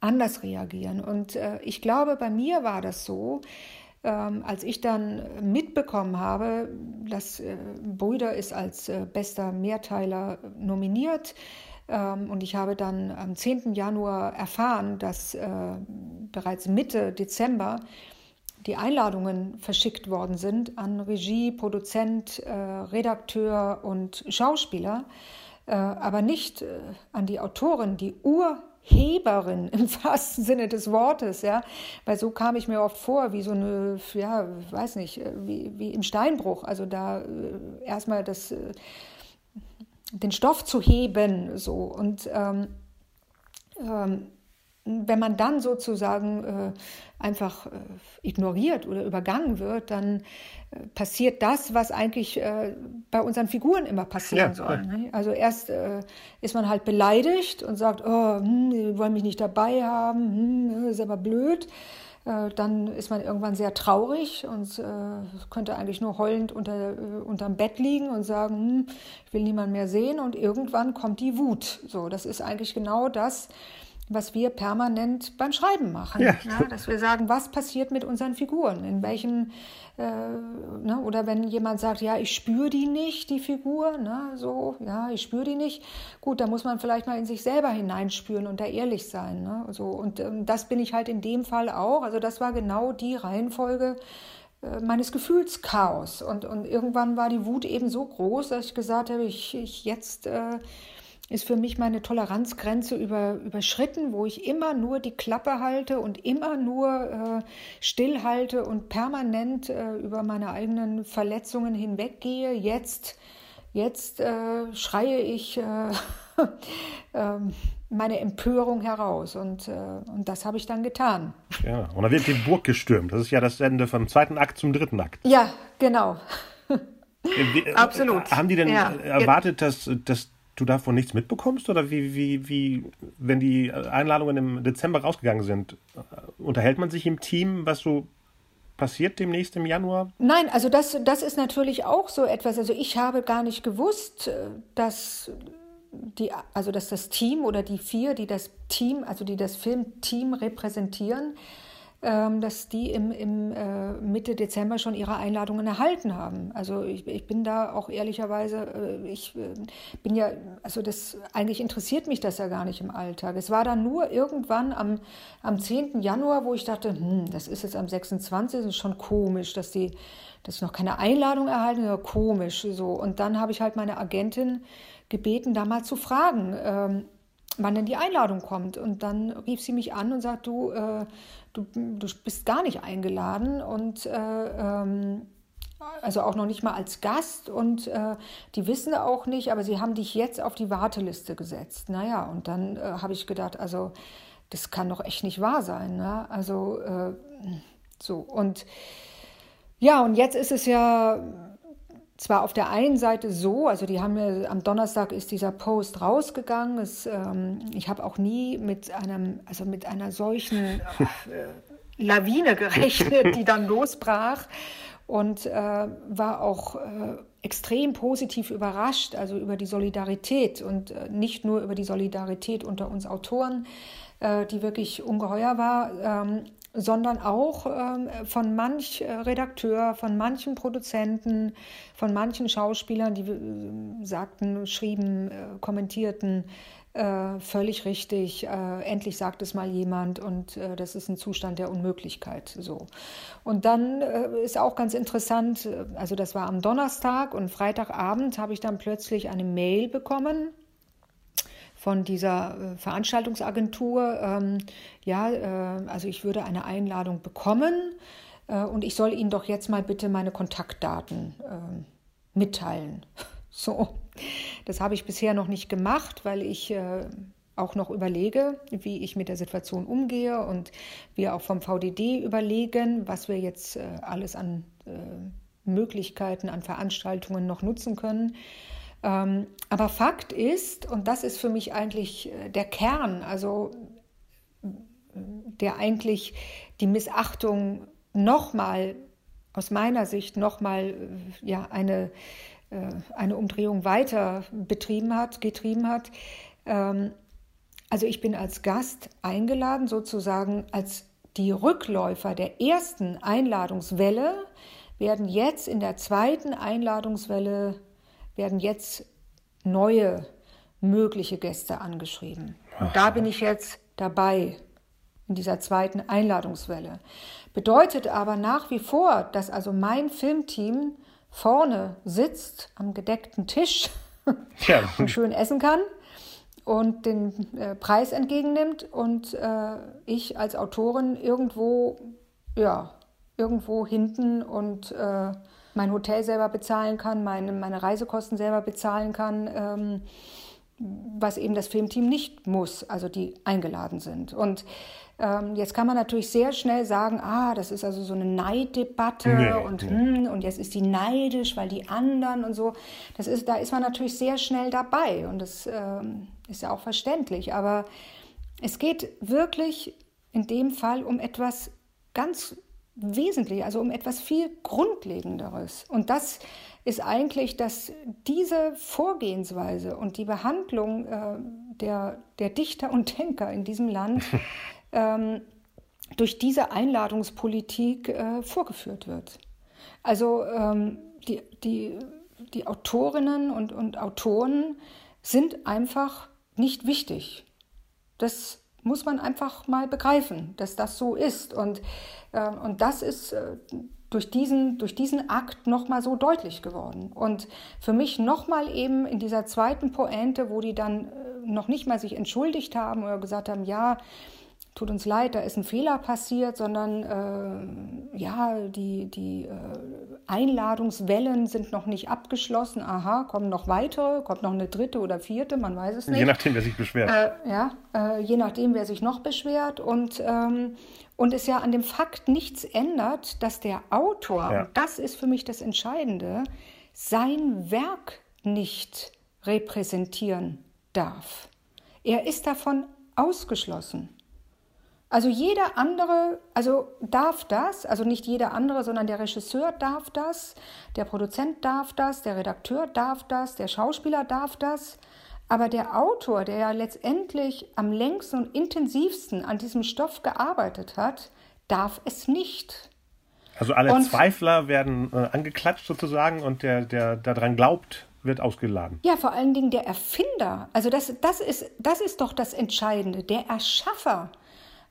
anders reagieren. Und äh, ich glaube, bei mir war das so, ähm, als ich dann mitbekommen habe, dass äh, Brüder ist als äh, bester Mehrteiler nominiert, ähm, und ich habe dann am 10. Januar erfahren, dass äh, bereits Mitte Dezember die Einladungen verschickt worden sind an Regie, Produzent, äh, Redakteur und Schauspieler, äh, aber nicht äh, an die Autorin, die Ur Heberin im wahrsten Sinne des Wortes, ja, weil so kam ich mir oft vor, wie so eine, ja, weiß nicht, wie, wie im Steinbruch, also da äh, erstmal das, äh, den Stoff zu heben, so. Und ähm, ähm, wenn man dann sozusagen äh, einfach äh, ignoriert oder übergangen wird, dann äh, passiert das, was eigentlich äh, bei unseren Figuren immer passieren ja, soll. Ne? Also erst äh, ist man halt beleidigt und sagt, oh, hm, die wollen mich nicht dabei haben, hm, ist aber blöd. Äh, dann ist man irgendwann sehr traurig und könnte eigentlich nur heulend unter, unterm Bett liegen und sagen, hm, ich will niemanden mehr sehen. Und irgendwann kommt die Wut. So, das ist eigentlich genau das, was wir permanent beim Schreiben machen. Ja. ja. dass wir sagen, was passiert mit unseren Figuren? In welchem, äh, ne? oder wenn jemand sagt, ja, ich spüre die nicht, die Figur, ne? so, ja, ich spüre die nicht. Gut, da muss man vielleicht mal in sich selber hineinspüren und da ehrlich sein. Ne? So, und ähm, das bin ich halt in dem Fall auch. Also das war genau die Reihenfolge äh, meines Gefühlschaos. Und, und irgendwann war die Wut eben so groß, dass ich gesagt habe, ich, ich jetzt... Äh, ist für mich meine Toleranzgrenze über, überschritten, wo ich immer nur die Klappe halte und immer nur äh, stillhalte und permanent äh, über meine eigenen Verletzungen hinweggehe. Jetzt, jetzt äh, schreie ich äh, ähm, meine Empörung heraus und, äh, und das habe ich dann getan. Ja, und dann wird die Burg gestürmt. Das ist ja das Ende vom zweiten Akt zum dritten Akt. Ja, genau. Äh, Absolut. Haben die denn ja. erwartet, dass, dass du davon nichts mitbekommst? Oder wie, wie, wie, wenn die Einladungen im Dezember rausgegangen sind, unterhält man sich im Team, was so passiert demnächst im Januar? Nein, also das, das ist natürlich auch so etwas. Also ich habe gar nicht gewusst, dass die, also dass das Team oder die vier, die das Team, also die das Filmteam repräsentieren, dass die im, im äh, Mitte Dezember schon ihre Einladungen erhalten haben. Also ich, ich bin da auch ehrlicherweise, äh, ich äh, bin ja, also das eigentlich interessiert mich das ja gar nicht im Alltag. Es war dann nur irgendwann am, am 10. Januar, wo ich dachte, hm, das ist jetzt am 26. Das ist schon komisch, dass die dass ich noch keine Einladung erhalten, ja, komisch so. Und dann habe ich halt meine Agentin gebeten, da mal zu fragen. Ähm, wann denn die Einladung kommt. Und dann rief sie mich an und sagt, du, äh, du, du bist gar nicht eingeladen und äh, ähm, also auch noch nicht mal als Gast und äh, die wissen auch nicht, aber sie haben dich jetzt auf die Warteliste gesetzt. Naja, und dann äh, habe ich gedacht, also das kann doch echt nicht wahr sein. Ne? Also äh, so und ja, und jetzt ist es ja zwar auf der einen Seite so, also die haben ja am Donnerstag ist dieser Post rausgegangen. Es, ähm, ich habe auch nie mit einem, also mit einer solchen äh, Lawine gerechnet, die dann losbrach und äh, war auch äh, extrem positiv überrascht, also über die Solidarität und äh, nicht nur über die Solidarität unter uns Autoren, äh, die wirklich ungeheuer war, ähm, sondern auch ähm, von manch äh, Redakteur, von manchen Produzenten, von manchen Schauspielern, die äh, sagten, schrieben, äh, kommentierten, völlig richtig, endlich sagt es mal jemand und das ist ein Zustand der Unmöglichkeit. So. Und dann ist auch ganz interessant, also das war am Donnerstag und Freitagabend habe ich dann plötzlich eine Mail bekommen von dieser äh, Veranstaltungsagentur, ähm, ja, äh, also ich würde eine Einladung bekommen äh, und ich soll Ihnen doch jetzt mal bitte meine Kontaktdaten ähm, mitteilen. So, das habe ich bisher noch nicht gemacht, weil ich äh, auch noch überlege, wie ich mit der Situation umgehe und wir auch vom VDD überlegen, was wir jetzt äh, alles an äh, Möglichkeiten, an Veranstaltungen noch nutzen können. Ähm, aber Fakt ist, und das ist für mich eigentlich äh, der Kern, also der eigentlich die Missachtung nochmal aus meiner Sicht nochmal äh, ja, eine, äh, eine Umdrehung weiter betrieben hat, getrieben hat. Ähm, also ich bin als Gast eingeladen, sozusagen als die Rückläufer der ersten Einladungswelle werden jetzt in der zweiten Einladungswelle werden jetzt neue mögliche Gäste angeschrieben. Und da bin ich jetzt dabei in dieser zweiten Einladungswelle. Bedeutet aber nach wie vor, dass also mein Filmteam vorne sitzt am gedeckten Tisch ja. und schön essen kann und den äh, Preis entgegennimmt und äh, ich als Autorin irgendwo, ja, irgendwo hinten und äh, mein Hotel selber bezahlen kann, meine, meine Reisekosten selber bezahlen kann, ähm, was eben das Filmteam nicht muss, also die eingeladen sind. Und ähm, jetzt kann man natürlich sehr schnell sagen, ah, das ist also so eine Neiddebatte nee, und, nee. Hm, und jetzt ist die neidisch, weil die anderen und so. Das ist, da ist man natürlich sehr schnell dabei und das ähm, ist ja auch verständlich. Aber es geht wirklich in dem Fall um etwas ganz wesentlich, also um etwas viel Grundlegenderes. Und das ist eigentlich, dass diese Vorgehensweise und die Behandlung äh, der, der Dichter und Denker in diesem Land ähm, durch diese Einladungspolitik äh, vorgeführt wird. Also ähm, die, die, die Autorinnen und, und Autoren sind einfach nicht wichtig. Das muss man einfach mal begreifen, dass das so ist. Und, äh, und das ist äh, durch, diesen, durch diesen Akt nochmal so deutlich geworden. Und für mich nochmal eben in dieser zweiten Pointe, wo die dann äh, noch nicht mal sich entschuldigt haben oder gesagt haben, ja, tut uns leid, da ist ein Fehler passiert, sondern äh, ja, die, die äh, Einladungswellen sind noch nicht abgeschlossen. Aha, kommen noch weitere, kommt noch eine dritte oder vierte, man weiß es nicht. Je nachdem, wer sich beschwert. Äh, ja, äh, je nachdem, wer sich noch beschwert. Und, ähm, und es ja an dem Fakt nichts ändert, dass der Autor, ja. und das ist für mich das Entscheidende, sein Werk nicht repräsentieren darf. Er ist davon ausgeschlossen. Also jeder andere, also darf das, also nicht jeder andere, sondern der Regisseur darf das, der Produzent darf das, der Redakteur darf das, der Schauspieler darf das, aber der Autor, der ja letztendlich am längsten und intensivsten an diesem Stoff gearbeitet hat, darf es nicht. Also alle und, Zweifler werden äh, angeklatscht sozusagen und der, der daran glaubt, wird ausgeladen. Ja, vor allen Dingen der Erfinder. Also das, das, ist, das ist doch das Entscheidende. Der Erschaffer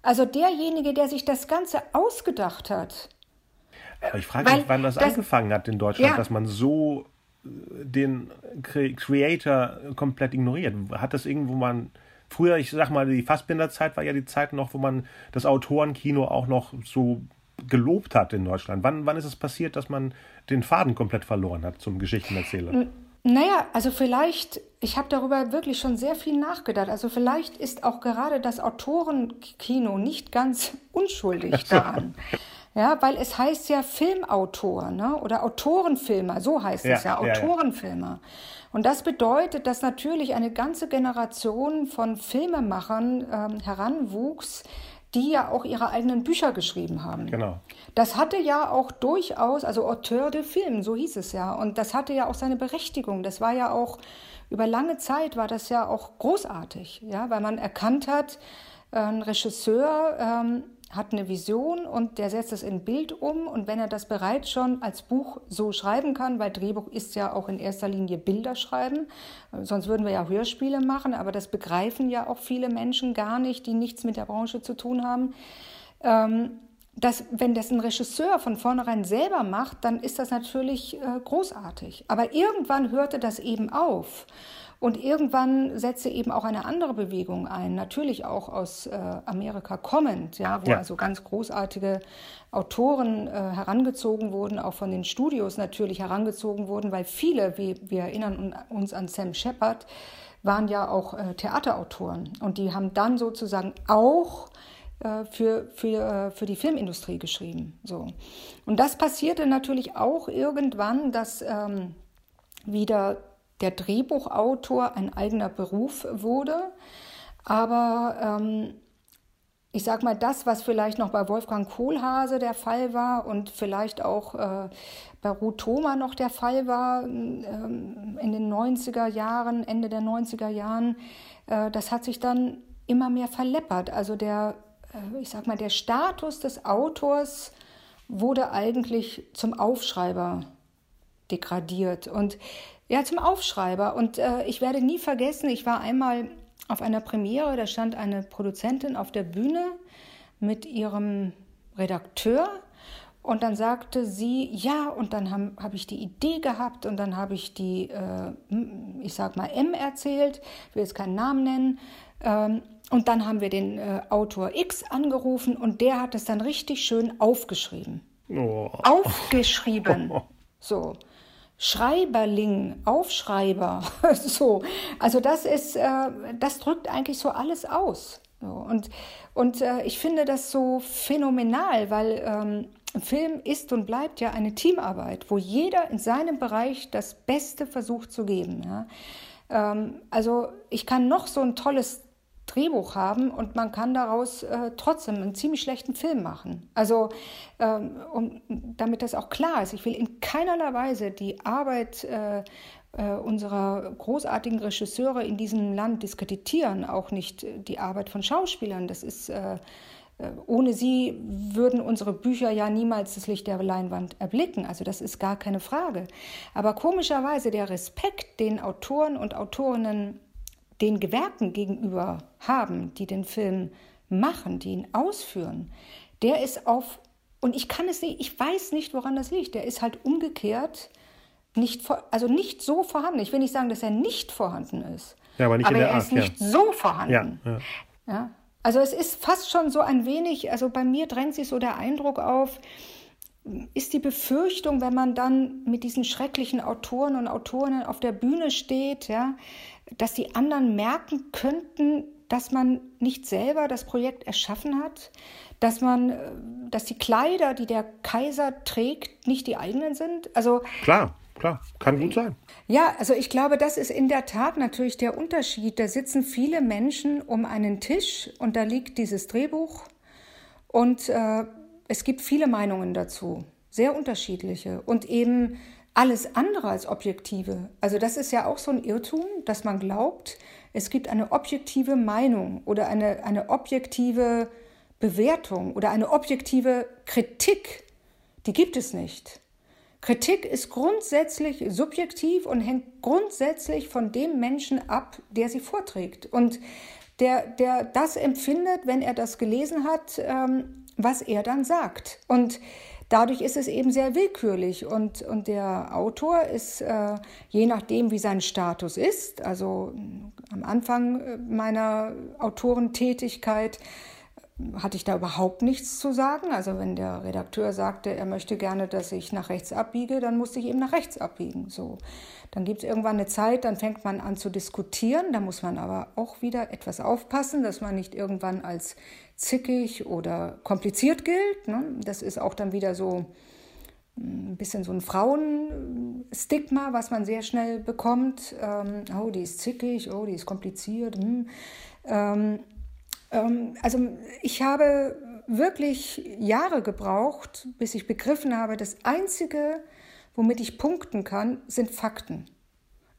also derjenige, der sich das Ganze ausgedacht hat. Aber ich frage mich, wann das, das, angefangen hat in Deutschland, ja. dass man so äh, den Creator komplett ignoriert. Hat das irgendwo mal früher, ich sag mal, die Fassbinderzeit war ja die Zeit noch, wo man das Autorenkino auch noch so gelobt hat in Deutschland. Wann, wann ist es passiert, dass man den Faden komplett verloren hat zum Geschichtenerzähler? Naja, also vielleicht, ich habe darüber wirklich schon sehr viel nachgedacht. Also vielleicht ist auch gerade das Autorenkino nicht ganz unschuldig daran. Ja, weil es heißt ja Filmautor ne? oder Autorenfilmer, so heißt ja, es ja, Autorenfilmer. Ja, ja. Und das bedeutet, dass natürlich eine ganze Generation von Filmemachern ähm, heranwuchs, die ja auch ihre eigenen Bücher geschrieben haben. Genau. Das hatte ja auch durchaus, also Auteur de Film, so hieß es ja. Und das hatte ja auch seine Berechtigung. Das war ja auch, über lange Zeit war das ja auch großartig, ja, weil man erkannt hat, ein Regisseur ähm, hat eine Vision und der setzt es in Bild um. Und wenn er das bereits schon als Buch so schreiben kann, weil Drehbuch ist ja auch in erster Linie Bilder schreiben, sonst würden wir ja Hörspiele machen, aber das begreifen ja auch viele Menschen gar nicht, die nichts mit der Branche zu tun haben. Ähm, dass, wenn das ein Regisseur von vornherein selber macht, dann ist das natürlich äh, großartig. Aber irgendwann hörte das eben auf. Und irgendwann setzte eben auch eine andere Bewegung ein, natürlich auch aus äh, Amerika kommend, ja, wo ja. also ganz großartige Autoren äh, herangezogen wurden, auch von den Studios natürlich herangezogen wurden, weil viele, wie wir erinnern uns an Sam Shepard, waren ja auch äh, Theaterautoren und die haben dann sozusagen auch äh, für, für, äh, für die Filmindustrie geschrieben. So. Und das passierte natürlich auch irgendwann, dass ähm, wieder der Drehbuchautor ein eigener Beruf wurde. Aber ähm, ich sag mal, das, was vielleicht noch bei Wolfgang Kohlhase der Fall war und vielleicht auch äh, bei Ruth Thoma noch der Fall war ähm, in den 90er Jahren, Ende der 90er Jahren, äh, das hat sich dann immer mehr verleppert. Also der äh, ich sag mal, der Status des Autors wurde eigentlich zum Aufschreiber degradiert und ja, zum Aufschreiber. Und äh, ich werde nie vergessen, ich war einmal auf einer Premiere, da stand eine Produzentin auf der Bühne mit ihrem Redakteur und dann sagte sie, ja, und dann habe hab ich die Idee gehabt und dann habe ich die, äh, ich sag mal, M erzählt, will jetzt keinen Namen nennen. Ähm, und dann haben wir den äh, Autor X angerufen und der hat es dann richtig schön aufgeschrieben. Oh. Aufgeschrieben. So. Schreiberling, Aufschreiber. so. Also das ist, äh, das drückt eigentlich so alles aus. Und, und äh, ich finde das so phänomenal, weil ähm, Film ist und bleibt ja eine Teamarbeit, wo jeder in seinem Bereich das Beste versucht zu geben. Ja. Ähm, also ich kann noch so ein tolles Drehbuch haben und man kann daraus äh, trotzdem einen ziemlich schlechten Film machen. Also, ähm, um, damit das auch klar ist, ich will in keinerlei Weise die Arbeit äh, äh, unserer großartigen Regisseure in diesem Land diskreditieren, auch nicht die Arbeit von Schauspielern. Das ist äh, äh, ohne sie würden unsere Bücher ja niemals das Licht der Leinwand erblicken. Also das ist gar keine Frage. Aber komischerweise der Respekt, den Autoren und Autorinnen den Gewerken gegenüber haben, die den Film machen, die ihn ausführen, der ist auf, und ich kann es nicht, ich weiß nicht, woran das liegt, der ist halt umgekehrt nicht, also nicht so vorhanden. Ich will nicht sagen, dass er nicht vorhanden ist. Ja, aber nicht aber in der er Art, ist nicht ja. so vorhanden. Ja. ja, Also es ist fast schon so ein wenig, also bei mir drängt sich so der Eindruck auf, ist die Befürchtung, wenn man dann mit diesen schrecklichen Autoren und Autorinnen auf der Bühne steht, ja, dass die anderen merken könnten, dass man nicht selber das Projekt erschaffen hat, dass man, äh, dass die Kleider, die der Kaiser trägt, nicht die eigenen sind. Also klar, klar, kann gut sein. Ja, also ich glaube, das ist in der Tat natürlich der Unterschied. Da sitzen viele Menschen um einen Tisch und da liegt dieses Drehbuch und äh, es gibt viele Meinungen dazu, sehr unterschiedliche und eben alles andere als objektive. Also das ist ja auch so ein Irrtum, dass man glaubt, es gibt eine objektive Meinung oder eine, eine objektive Bewertung oder eine objektive Kritik. Die gibt es nicht. Kritik ist grundsätzlich subjektiv und hängt grundsätzlich von dem Menschen ab, der sie vorträgt. Und der, der das empfindet, wenn er das gelesen hat, ähm, was er dann sagt. Und Dadurch ist es eben sehr willkürlich und, und der Autor ist, äh, je nachdem, wie sein Status ist, also am Anfang äh, meiner Autorentätigkeit hatte ich da überhaupt nichts zu sagen. Also wenn der Redakteur sagte, er möchte gerne, dass ich nach rechts abbiege, dann musste ich eben nach rechts abbiegen. So. Dann gibt es irgendwann eine Zeit, dann fängt man an zu diskutieren. Da muss man aber auch wieder etwas aufpassen, dass man nicht irgendwann als zickig oder kompliziert gilt. Ne? Das ist auch dann wieder so hm, ein bisschen so ein Frauenstigma, was man sehr schnell bekommt. Ähm, oh, die ist zickig, oh, die ist kompliziert. Hm. Ähm, also ich habe wirklich Jahre gebraucht, bis ich begriffen habe, das Einzige, womit ich punkten kann, sind Fakten.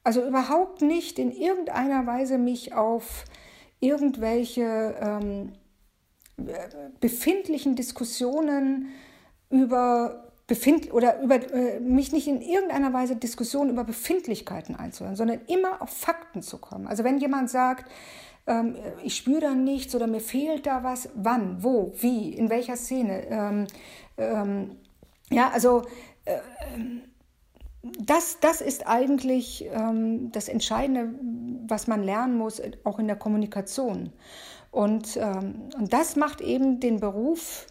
Also überhaupt nicht in irgendeiner Weise mich auf irgendwelche ähm, befindlichen Diskussionen über Befind oder über äh, mich nicht in irgendeiner Weise Diskussionen über Befindlichkeiten einzuhören, sondern immer auf Fakten zu kommen. Also wenn jemand sagt, ähm, ich spüre da nichts oder mir fehlt da was, wann, wo, wie, in welcher Szene. Ähm, ähm, ja, also äh, das, das ist eigentlich ähm, das Entscheidende, was man lernen muss, auch in der Kommunikation. Und, ähm, und das macht eben den Beruf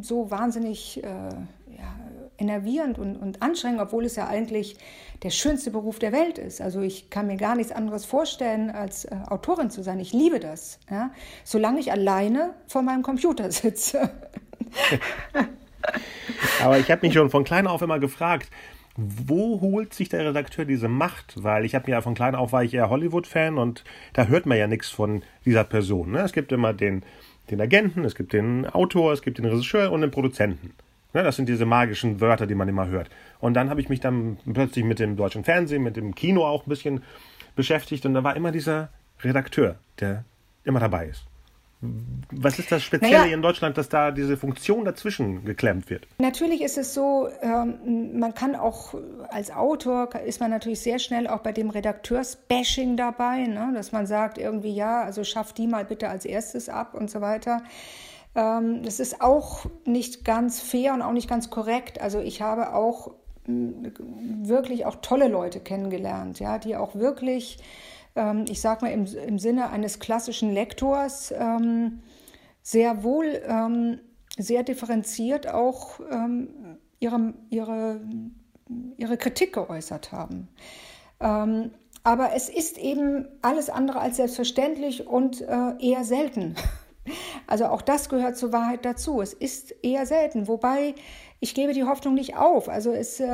so wahnsinnig äh, ja, enervierend und, und anstrengend, obwohl es ja eigentlich der schönste Beruf der Welt ist. Also ich kann mir gar nichts anderes vorstellen, als äh, Autorin zu sein. Ich liebe das, ja? solange ich alleine vor meinem Computer sitze. Aber ich habe mich schon von klein auf immer gefragt, wo holt sich der Redakteur diese Macht? Weil ich habe mir ja von klein auf war ich eher Hollywood-Fan und da hört man ja nichts von dieser Person. Ne? Es gibt immer den, den Agenten, es gibt den Autor, es gibt den Regisseur und den Produzenten. Ne? Das sind diese magischen Wörter, die man immer hört. Und dann habe ich mich dann plötzlich mit dem deutschen Fernsehen, mit dem Kino auch ein bisschen beschäftigt und da war immer dieser Redakteur, der immer dabei ist. Was ist das Spezielle naja, in Deutschland, dass da diese Funktion dazwischen geklemmt wird? Natürlich ist es so, ähm, man kann auch als Autor, ist man natürlich sehr schnell auch bei dem Redakteursbashing dabei, ne? dass man sagt irgendwie, ja, also schaff die mal bitte als erstes ab und so weiter. Ähm, das ist auch nicht ganz fair und auch nicht ganz korrekt. Also ich habe auch wirklich auch tolle Leute kennengelernt, ja, die auch wirklich ähm, ich sage mal im, im Sinne eines klassischen Lektors, ähm, sehr wohl, sehr differenziert auch ihre, ihre, ihre Kritik geäußert haben. aber es ist eben alles andere als selbstverständlich und äh, eher selten. Also auch das gehört zur Wahrheit dazu. Es ist eher selten, wobei ich gebe die Hoffnung nicht auf. Also es äh,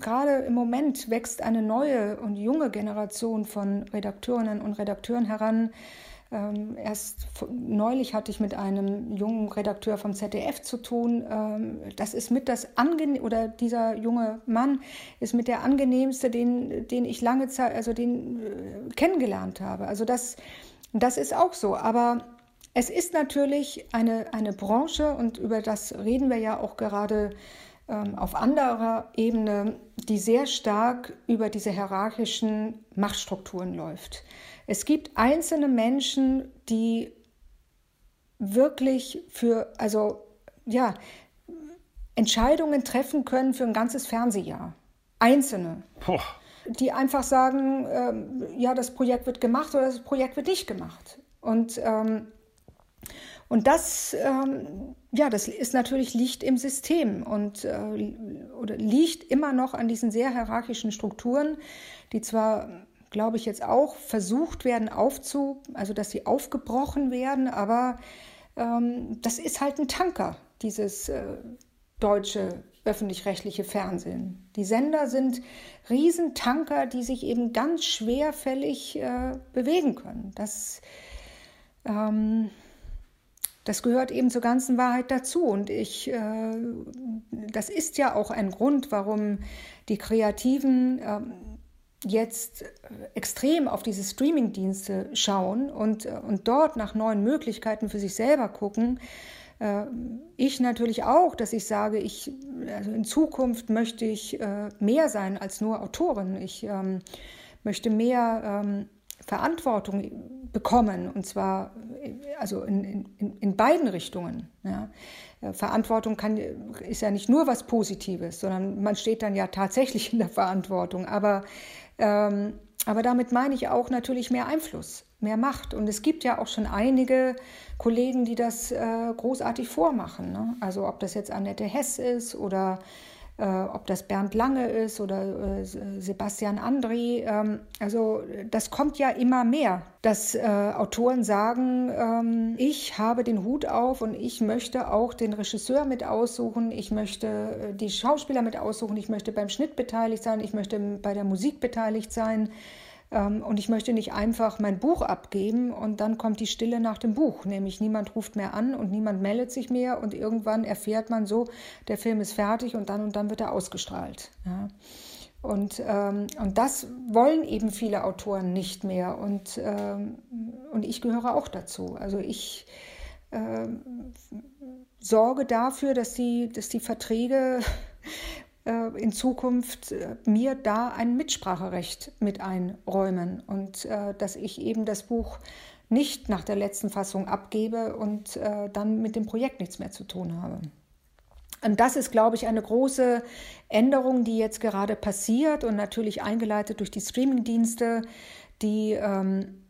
gerade im Moment wächst eine neue und junge Generation von Redakteurinnen und Redakteuren heran. Ähm, erst neulich hatte ich mit einem jungen Redakteur vom ZDF zu tun. Ähm, das ist mit das angenehm oder dieser junge Mann ist mit der angenehmste, den, den ich lange Zeit, also den äh, kennengelernt habe. Also das, das ist auch so. Aber es ist natürlich eine, eine Branche, und über das reden wir ja auch gerade ähm, auf anderer Ebene, die sehr stark über diese hierarchischen Machtstrukturen läuft. Es gibt einzelne Menschen, die wirklich für, also ja, Entscheidungen treffen können für ein ganzes Fernsehjahr. Einzelne. Boah. Die einfach sagen, ähm, ja, das Projekt wird gemacht oder das Projekt wird nicht gemacht. Und ähm, und das, ähm, ja, das ist natürlich Licht im System und äh, oder liegt immer noch an diesen sehr hierarchischen Strukturen, die zwar, glaube ich, jetzt auch versucht werden aufzu, also dass sie aufgebrochen werden, aber ähm, das ist halt ein Tanker, dieses äh, deutsche öffentlich-rechtliche Fernsehen. Die Sender sind Riesentanker, die sich eben ganz schwerfällig äh, bewegen können. Das ähm, das gehört eben zur ganzen Wahrheit dazu. Und ich, äh, das ist ja auch ein Grund, warum die Kreativen äh, jetzt extrem auf diese Streaming-Dienste schauen und, äh, und dort nach neuen Möglichkeiten für sich selber gucken. Äh, ich natürlich auch, dass ich sage, ich, also in Zukunft möchte ich äh, mehr sein als nur Autorin. Ich ähm, möchte mehr ähm, Verantwortung bekommen, und zwar also in, in, in beiden Richtungen. Ja. Äh, Verantwortung kann, ist ja nicht nur was Positives, sondern man steht dann ja tatsächlich in der Verantwortung. Aber, ähm, aber damit meine ich auch natürlich mehr Einfluss, mehr Macht. Und es gibt ja auch schon einige Kollegen, die das äh, großartig vormachen. Ne? Also ob das jetzt Annette Hess ist oder ob das Bernd Lange ist oder äh, Sebastian Andri. Ähm, also das kommt ja immer mehr, dass äh, Autoren sagen, ähm, ich habe den Hut auf und ich möchte auch den Regisseur mit aussuchen, ich möchte äh, die Schauspieler mit aussuchen, ich möchte beim Schnitt beteiligt sein, ich möchte bei der Musik beteiligt sein. Ähm, und ich möchte nicht einfach mein Buch abgeben und dann kommt die Stille nach dem Buch, nämlich niemand ruft mehr an und niemand meldet sich mehr und irgendwann erfährt man so, der Film ist fertig und dann und dann wird er ausgestrahlt. Ja. Und, ähm, und das wollen eben viele Autoren nicht mehr und, ähm, und ich gehöre auch dazu. Also ich ähm, sorge dafür, dass die, dass die Verträge in Zukunft äh, mir da ein Mitspracherecht mit einräumen und äh, dass ich eben das Buch nicht nach der letzten Fassung abgebe und dann mit dem Projekt nichts mehr zu tun habe. Und das ist, glaube ich, eine große Änderung, die jetzt gerade passiert und natürlich eingeleitet durch die Streamingdienste, die ähm,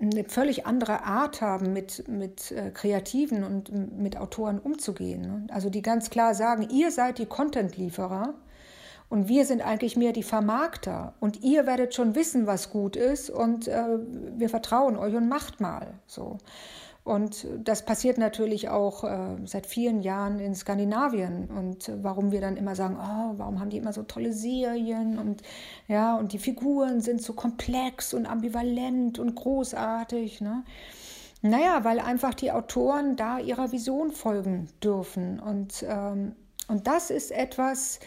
eine völlig andere Art haben, mit, mit äh, Kreativen und mit Autoren umzugehen. Ne? Also die ganz klar sagen, ihr seid die Content-Lieferer und wir sind eigentlich mehr die Vermarkter und ihr werdet schon wissen, was gut ist und äh, wir vertrauen euch und macht mal so. Und das passiert natürlich auch äh, seit vielen Jahren in Skandinavien. Und warum wir dann immer sagen, oh, warum haben die immer so tolle Serien und ja, und die Figuren sind so komplex und ambivalent und großartig. Ne? Naja, weil einfach die Autoren da ihrer Vision folgen dürfen. Und, ähm, und das ist etwas,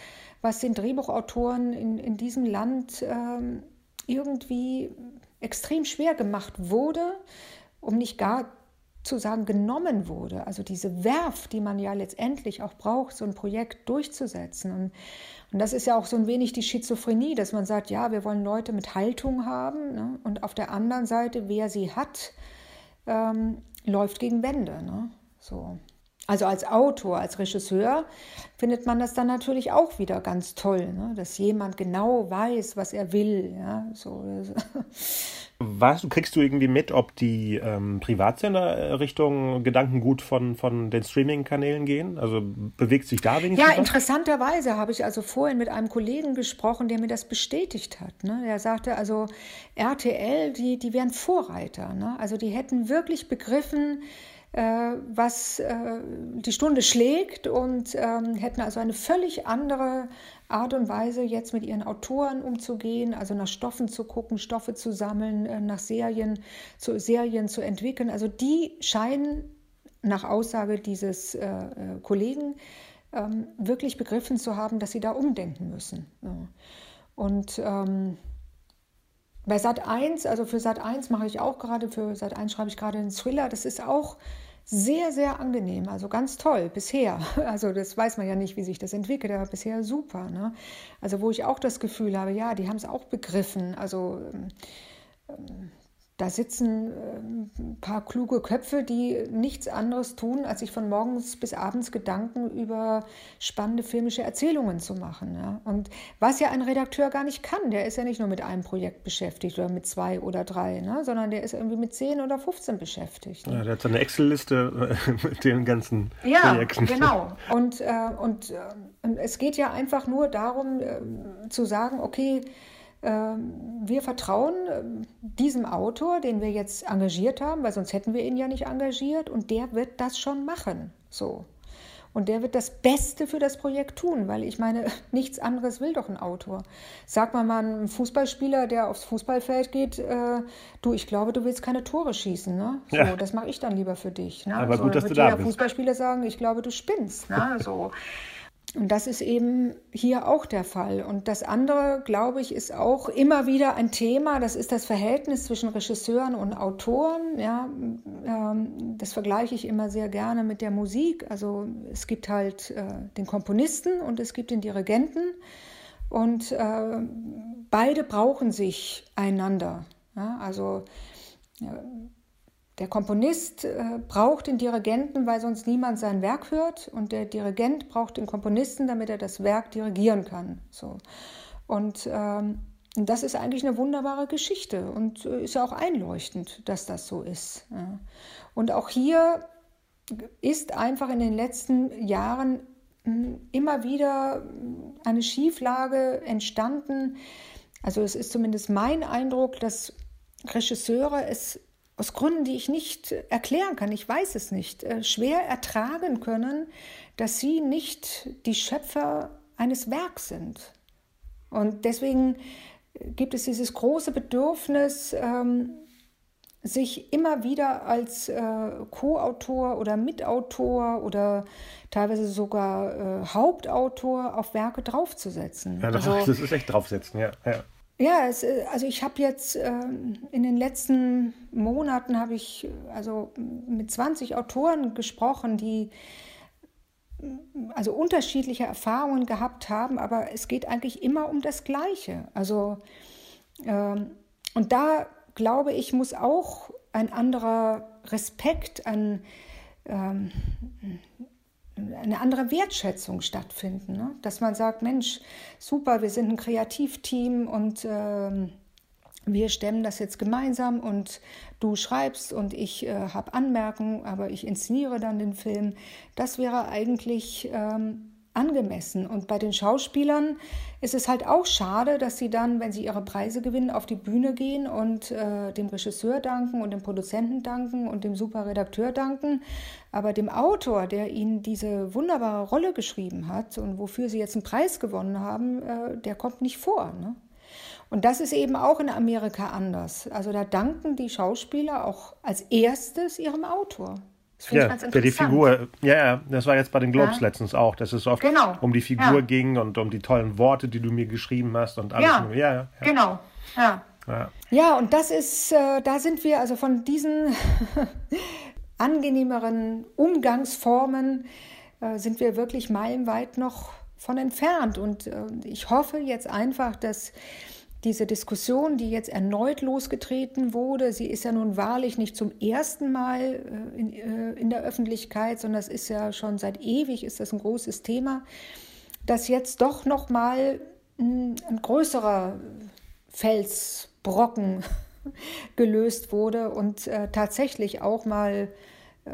was den Drehbuchautoren in, in diesem Land ähm, irgendwie extrem schwer gemacht wurde, um nicht gar zu sagen genommen wurde. Also diese Werf, die man ja letztendlich auch braucht, so ein Projekt durchzusetzen. Und, und das ist ja auch so ein wenig die Schizophrenie, dass man sagt, ja, wir wollen Leute mit Haltung haben. Ne? Und auf der anderen Seite, wer sie hat, ähm, läuft gegen Wände. Ne? So. Also als Autor, als Regisseur findet man das dann natürlich auch wieder ganz toll, ne? dass jemand genau weiß, was er will. Ja? So. Was, kriegst du irgendwie mit, ob die ähm, Privatsender Richtung Gedankengut von, von den Streaming-Kanälen gehen? Also bewegt sich da wenigstens? Ja, was? interessanterweise habe ich also vorhin mit einem Kollegen gesprochen, der mir das bestätigt hat. Ne? Der sagte, also RTL, die, die wären Vorreiter. Ne? Also die hätten wirklich begriffen, äh, was äh, die Stunde schlägt und ähm, hätten also eine völlig andere Art und Weise, jetzt mit ihren Autoren umzugehen, also nach Stoffen zu gucken, Stoffe zu sammeln, äh, nach Serien zu, Serien zu entwickeln. Also die scheinen nach Aussage dieses äh, Kollegen ähm, wirklich begriffen zu haben, dass sie da umdenken müssen. Ja. Und ähm, bei Sat 1, also für Sat 1 mache ich auch gerade, für Sat 1 schreibe ich gerade einen Thriller. Das ist auch sehr, sehr angenehm, also ganz toll bisher. Also das weiß man ja nicht, wie sich das entwickelt, aber bisher super. Ne? Also wo ich auch das Gefühl habe, ja, die haben es auch begriffen. Also ähm, ähm da sitzen äh, ein paar kluge Köpfe, die nichts anderes tun, als sich von morgens bis abends Gedanken über spannende filmische Erzählungen zu machen. Ja? Und was ja ein Redakteur gar nicht kann, der ist ja nicht nur mit einem Projekt beschäftigt oder mit zwei oder drei, ne? sondern der ist irgendwie mit zehn oder 15 beschäftigt. Ne? Ja, der hat so eine Excel-Liste äh, mit den ganzen ja, Projekten. Ja, genau. Und, äh, und, äh, es geht ja einfach nur darum äh, zu sagen, okay, wir vertrauen ähm, diesem Autor, den wir jetzt engagiert haben, weil sonst hätten wir ihn ja nicht engagiert, und der wird das schon machen. So. Und der wird das Beste für das Projekt tun, weil ich meine, nichts anderes will doch ein Autor. Sag mal mal einem Fußballspieler, der aufs Fußballfeld geht, äh, du, ich glaube, du willst keine Tore schießen, ne? So, ja. das mache ich dann lieber für dich. Ne? Aber so, gut, dass du da bist. Fußballspieler sagen, ich glaube, du spinnst, ne? So. Und das ist eben hier auch der Fall. Und das andere, glaube ich, ist auch immer wieder ein Thema. Das ist das Verhältnis zwischen Regisseuren und Autoren. Ja, ähm, das vergleiche ich immer sehr gerne mit der Musik. Also es gibt halt äh, den Komponisten und es gibt den Dirigenten. Und äh, beide brauchen sich einander. Ja, also der Komponist äh, braucht den Dirigenten, weil sonst niemand sein Werk hört. Und der Dirigent braucht den Komponisten, damit er das Werk dirigieren kann. So. Und ähm, das ist eigentlich eine wunderbare Geschichte und äh, ist ja auch einleuchtend, dass das so ist. Ja. Und auch hier ist einfach in den letzten Jahren hm, immer wieder eine Schieflage entstanden. Also es ist zumindest mein Eindruck, dass Regisseure es aus Gründen, die ich nicht erklären kann, ich weiß es nicht, äh, schwer ertragen können, dass sie nicht die Schöpfer eines Werks sind. Und deswegen gibt es dieses große Bedürfnis, ähm, sich immer wieder als äh, Co-Autor oder Mitautor oder teilweise sogar äh, Hauptautor auf Werke draufzusetzen. Ja, das, also, das ist echt draufsetzen, ja. ja. Ja, es, äh, also ich habe jetzt äh, in den letzten Monaten habe ich also mit 20 Autoren gesprochen, die also unterschiedliche Erfahrungen gehabt haben, aber es geht eigentlich immer um das Gleiche. Also ähm, und da glaube ich muss auch ein anderer Respekt, ein ähm, eine andere Wertschätzung stattfinden. Ne? Dass man sagt, Mensch, super, wir sind ein Kreativteam und äh, wir stemmen das jetzt gemeinsam und du schreibst und ich äh, habe Anmerkungen, aber ich inszeniere dann den Film. Das wäre eigentlich ähm, angemessen. Und bei den Schauspielern ist es halt auch schade, dass sie dann, wenn sie ihre Preise gewinnen, auf die Bühne gehen und äh, dem Regisseur danken und dem Produzenten danken und dem Superredakteur danken. Aber dem Autor, der ihnen diese wunderbare Rolle geschrieben hat und wofür sie jetzt einen Preis gewonnen haben, äh, der kommt nicht vor. Ne? Und das ist eben auch in Amerika anders. Also da danken die Schauspieler auch als erstes ihrem Autor. Das finde ja, ich ganz interessant. Die Figur, ja, ja, das war jetzt bei den Globes ja. letztens auch, dass es oft genau. um die Figur ja. ging und um die tollen Worte, die du mir geschrieben hast und alles. Ja, ja, ja, genau. Ja. Ja. ja, und das ist, äh, da sind wir also von diesen angenehmeren Umgangsformen, äh, sind wir wirklich meilenweit noch von entfernt. Und äh, ich hoffe jetzt einfach, dass diese Diskussion, die jetzt erneut losgetreten wurde, sie ist ja nun wahrlich nicht zum ersten Mal äh, in, äh, in der Öffentlichkeit, sondern es ist ja schon seit ewig ist das ein großes Thema, dass jetzt doch noch mal ein, ein größerer Felsbrocken gelöst wurde und äh, tatsächlich auch mal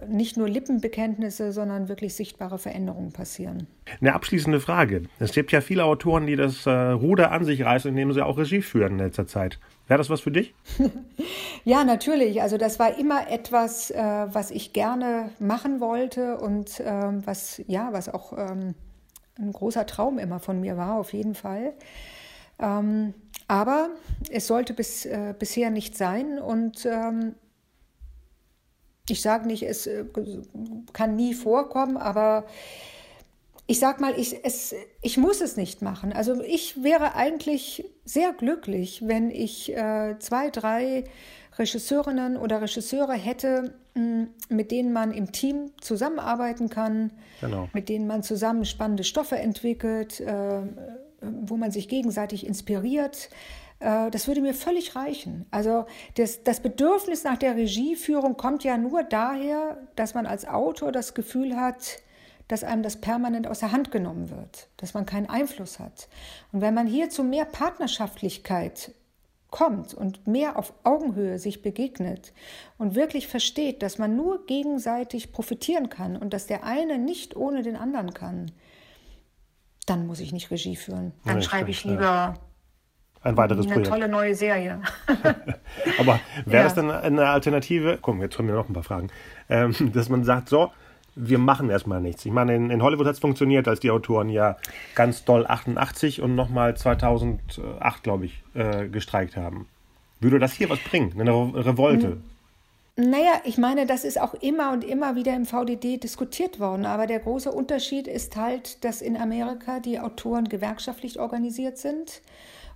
nicht nur Lippenbekenntnisse, sondern wirklich sichtbare Veränderungen passieren. Eine abschließende Frage. Es gibt ja viele Autoren, die das äh, Ruder an sich reißen, indem sie auch Regie führen in letzter Zeit. Wäre das was für dich? ja, natürlich. Also das war immer etwas, äh, was ich gerne machen wollte und ähm, was ja, was auch ähm, ein großer Traum immer von mir war, auf jeden Fall. Ähm, aber es sollte bis, äh, bisher nicht sein und ähm, ich sage nicht, es äh, kann nie vorkommen, aber ich sage mal, ich, es, ich muss es nicht machen. Also ich wäre eigentlich sehr glücklich, wenn ich äh, zwei, drei Regisseurinnen oder Regisseure hätte, mh, mit denen man im Team zusammenarbeiten kann, genau. mit denen man zusammen spannende Stoffe entwickelt, äh, wo man sich gegenseitig inspiriert. Äh, das würde mir völlig reichen. Also das, das Bedürfnis nach der Regieführung kommt ja nur daher, dass man als Autor das Gefühl hat, dass einem das permanent aus der Hand genommen wird, dass man keinen Einfluss hat. Und wenn man hier zu mehr Partnerschaftlichkeit kommt und mehr auf Augenhöhe sich begegnet und wirklich versteht, dass man nur gegenseitig profitieren kann und dass der eine nicht ohne den anderen kann, dann muss ich nicht Regie führen. Dann ja, schreibe ich lieber ein weiteres eine Projekt. Eine tolle neue Serie. Aber wäre ja. das dann eine Alternative? Komm, jetzt kommen mir noch ein paar Fragen. Ähm, dass man sagt, so, wir machen erstmal nichts. Ich meine, in, in Hollywood hat es funktioniert, als die Autoren ja ganz doll 88 und nochmal 2008, glaube ich, äh, gestreikt haben. Würde das hier was bringen? Eine Revolte? Naja, ich meine, das ist auch immer und immer wieder im VDD diskutiert worden. Aber der große Unterschied ist halt, dass in Amerika die Autoren gewerkschaftlich organisiert sind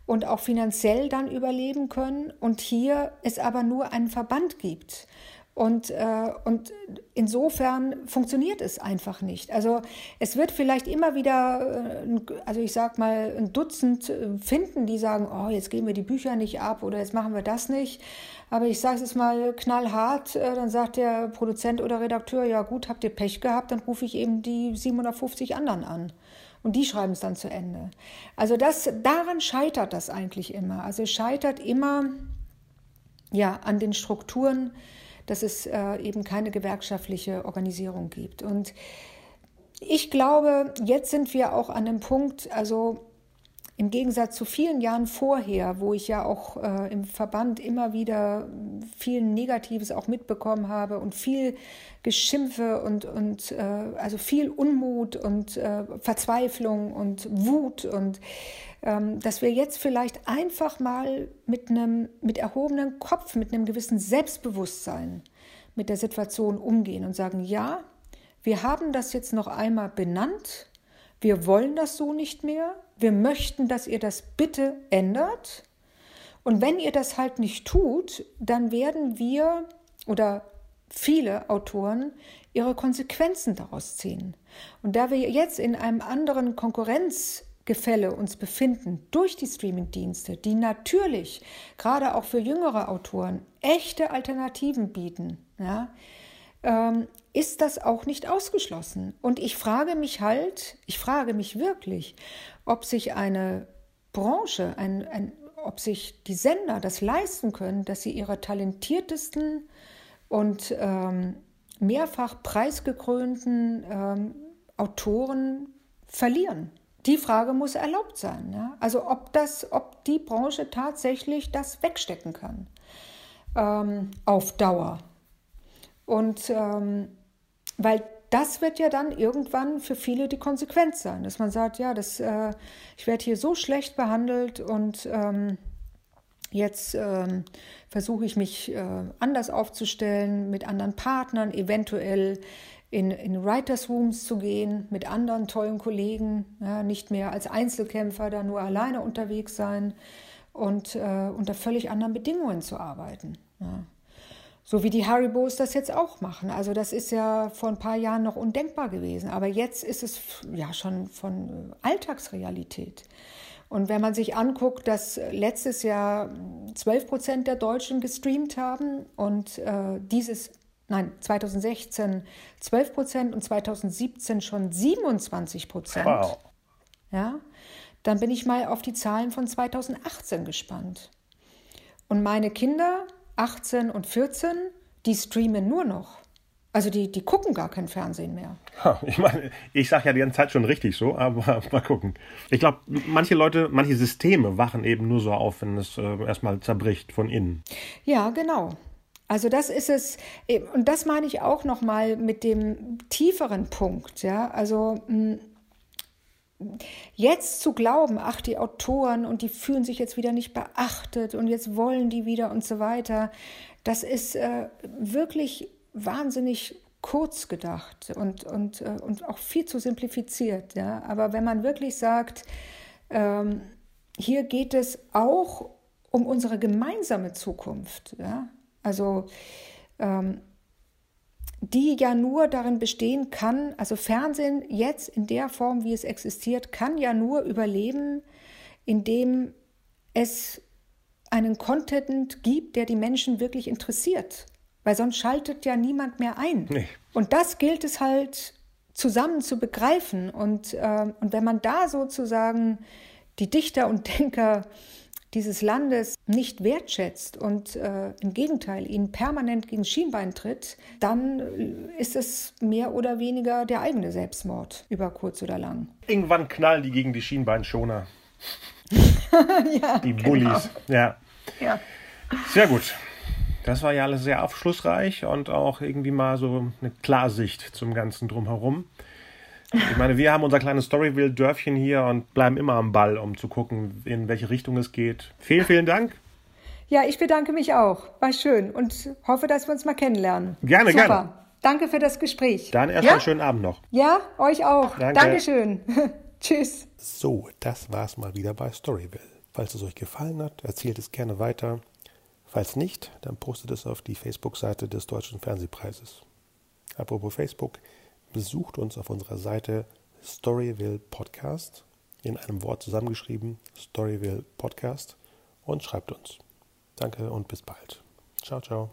und auch finanziell dann überleben können und hier es aber nur einen Verband gibt. Und, äh, und insofern funktioniert es einfach nicht. Also es wird vielleicht immer wieder, äh, also ich sag mal, ein Dutzend äh, finden, die sagen, oh, jetzt geben wir die Bücher nicht ab oder jetzt machen wir das nicht. Aber ich sage es mal knallhart, äh, dann sagt der Produzent oder Redakteur, ja gut, habt ihr Pech gehabt, dann rufe ich eben die 750 anderen an. Und die schreiben es dann zu Ende. Also das, daran scheitert das eigentlich immer. Also es scheitert immer ja, an den Strukturen, dass es äh, eben keine gewerkschaftliche Organisierung gibt. Und ich glaube, jetzt sind wir auch an dem Punkt, also im Gegensatz zu vielen Jahren vorher, wo ich ja auch äh, im Verband immer wieder viel Negatives auch mitbekommen habe und viel Geschimpfe und, und äh, also viel Unmut und äh, Verzweiflung und Wut und ähm, dass wir jetzt vielleicht einfach mal mit einem mit erhobenem Kopf, mit einem gewissen Selbstbewusstsein mit der Situation umgehen und sagen, ja, wir haben das jetzt noch einmal benannt, wir wollen das so nicht mehr, wir möchten, dass ihr das bitte ändert. Und wenn ihr das halt nicht tut, dann werden wir oder viele Autoren ihre Konsequenzen daraus ziehen. Und da wir jetzt in einem anderen Konkurrenzgefälle uns befinden durch die Streamingdienste, die natürlich gerade auch für jüngere Autoren echte Alternativen bieten, ja, ähm, ist das auch nicht ausgeschlossen. Und ich frage mich halt, ich frage mich wirklich, ob sich eine Branche, ein, ein, ob sich die Sender das leisten können, dass sie ihre talentiertesten und ähm, mehrfach preisgekrönten ähm, Autoren verlieren. Die Frage muss erlaubt sein. Ja? Also ob das, ob die Branche tatsächlich das wegstecken kann ähm, auf Dauer. Und ähm, weil das wird ja dann irgendwann für viele die Konsequenz sein, dass man sagt, ja, das, äh, ich werde hier so schlecht behandelt und ähm, jetzt ähm, versuche ich mich äh, anders aufzustellen, mit anderen Partnern, eventuell in, in Writers Rooms zu gehen, mit anderen tollen Kollegen, ja, nicht mehr als Einzelkämpfer da nur alleine unterwegs sein und äh, unter völlig anderen Bedingungen zu arbeiten. Ja. So wie die Haribos das jetzt auch machen. Also das ist ja vor ein paar Jahren noch undenkbar gewesen. Aber jetzt ist es ja schon von Alltagsrealität. Und wenn man sich anguckt, dass letztes Jahr 12 Prozent der Deutschen gestreamt haben und äh, dieses, nein, 2016 12 Prozent und 2017 schon 27 Prozent, wow. ja, dann bin ich mal auf die Zahlen von 2018 gespannt. Und meine Kinder 18 und 14, die streamen nur noch. Also die, die gucken gar kein Fernsehen mehr. Ich meine, ich sage ja die ganze Zeit schon richtig so, aber mal gucken. Ich glaube, manche Leute, manche Systeme wachen eben nur so auf, wenn es äh, erstmal zerbricht von innen. Ja, genau. Also das ist es, und das meine ich auch nochmal mit dem tieferen Punkt. Ja, also mh, jetzt zu glauben, ach, die Autoren und die fühlen sich jetzt wieder nicht beachtet und jetzt wollen die wieder und so weiter, das ist äh, wirklich wahnsinnig kurz gedacht und, und, äh, und auch viel zu simplifiziert. Ja? Aber wenn man wirklich sagt, ähm, hier geht es auch um unsere gemeinsame Zukunft, ja? also ähm, die ja nur darin bestehen kann, also Fernsehen jetzt in der Form, wie es existiert, kann ja nur überleben, indem es einen Content gibt, der die Menschen wirklich interessiert. Weil sonst schaltet ja niemand mehr ein. Nee. Und das gilt es halt zusammen zu begreifen. Und, äh, und wenn man da sozusagen die Dichter und Denker dieses Landes nicht wertschätzt und äh, im Gegenteil ihnen permanent gegen Schienbein tritt, dann ist es mehr oder weniger der eigene Selbstmord über kurz oder lang. Irgendwann knallen die gegen die Schienbeinschoner. ja, die Bullies. Genau. Ja. ja. Sehr gut. Das war ja alles sehr aufschlussreich und auch irgendwie mal so eine Klarsicht zum Ganzen drumherum. Ich meine, wir haben unser kleines Storyville-Dörfchen hier und bleiben immer am Ball, um zu gucken, in welche Richtung es geht. Vielen, vielen Dank. Ja, ich bedanke mich auch. War schön und hoffe, dass wir uns mal kennenlernen. Gerne, Super. gerne. Danke für das Gespräch. Dann erst ja? einen schönen Abend noch. Ja, euch auch. Danke. Dankeschön. Tschüss. So, das war's mal wieder bei Storyville. Falls es euch gefallen hat, erzählt es gerne weiter. Falls nicht, dann postet es auf die Facebook-Seite des Deutschen Fernsehpreises. Apropos Facebook, besucht uns auf unserer Seite Storyville Podcast, in einem Wort zusammengeschrieben, Storyville Podcast, und schreibt uns. Danke und bis bald. Ciao, ciao.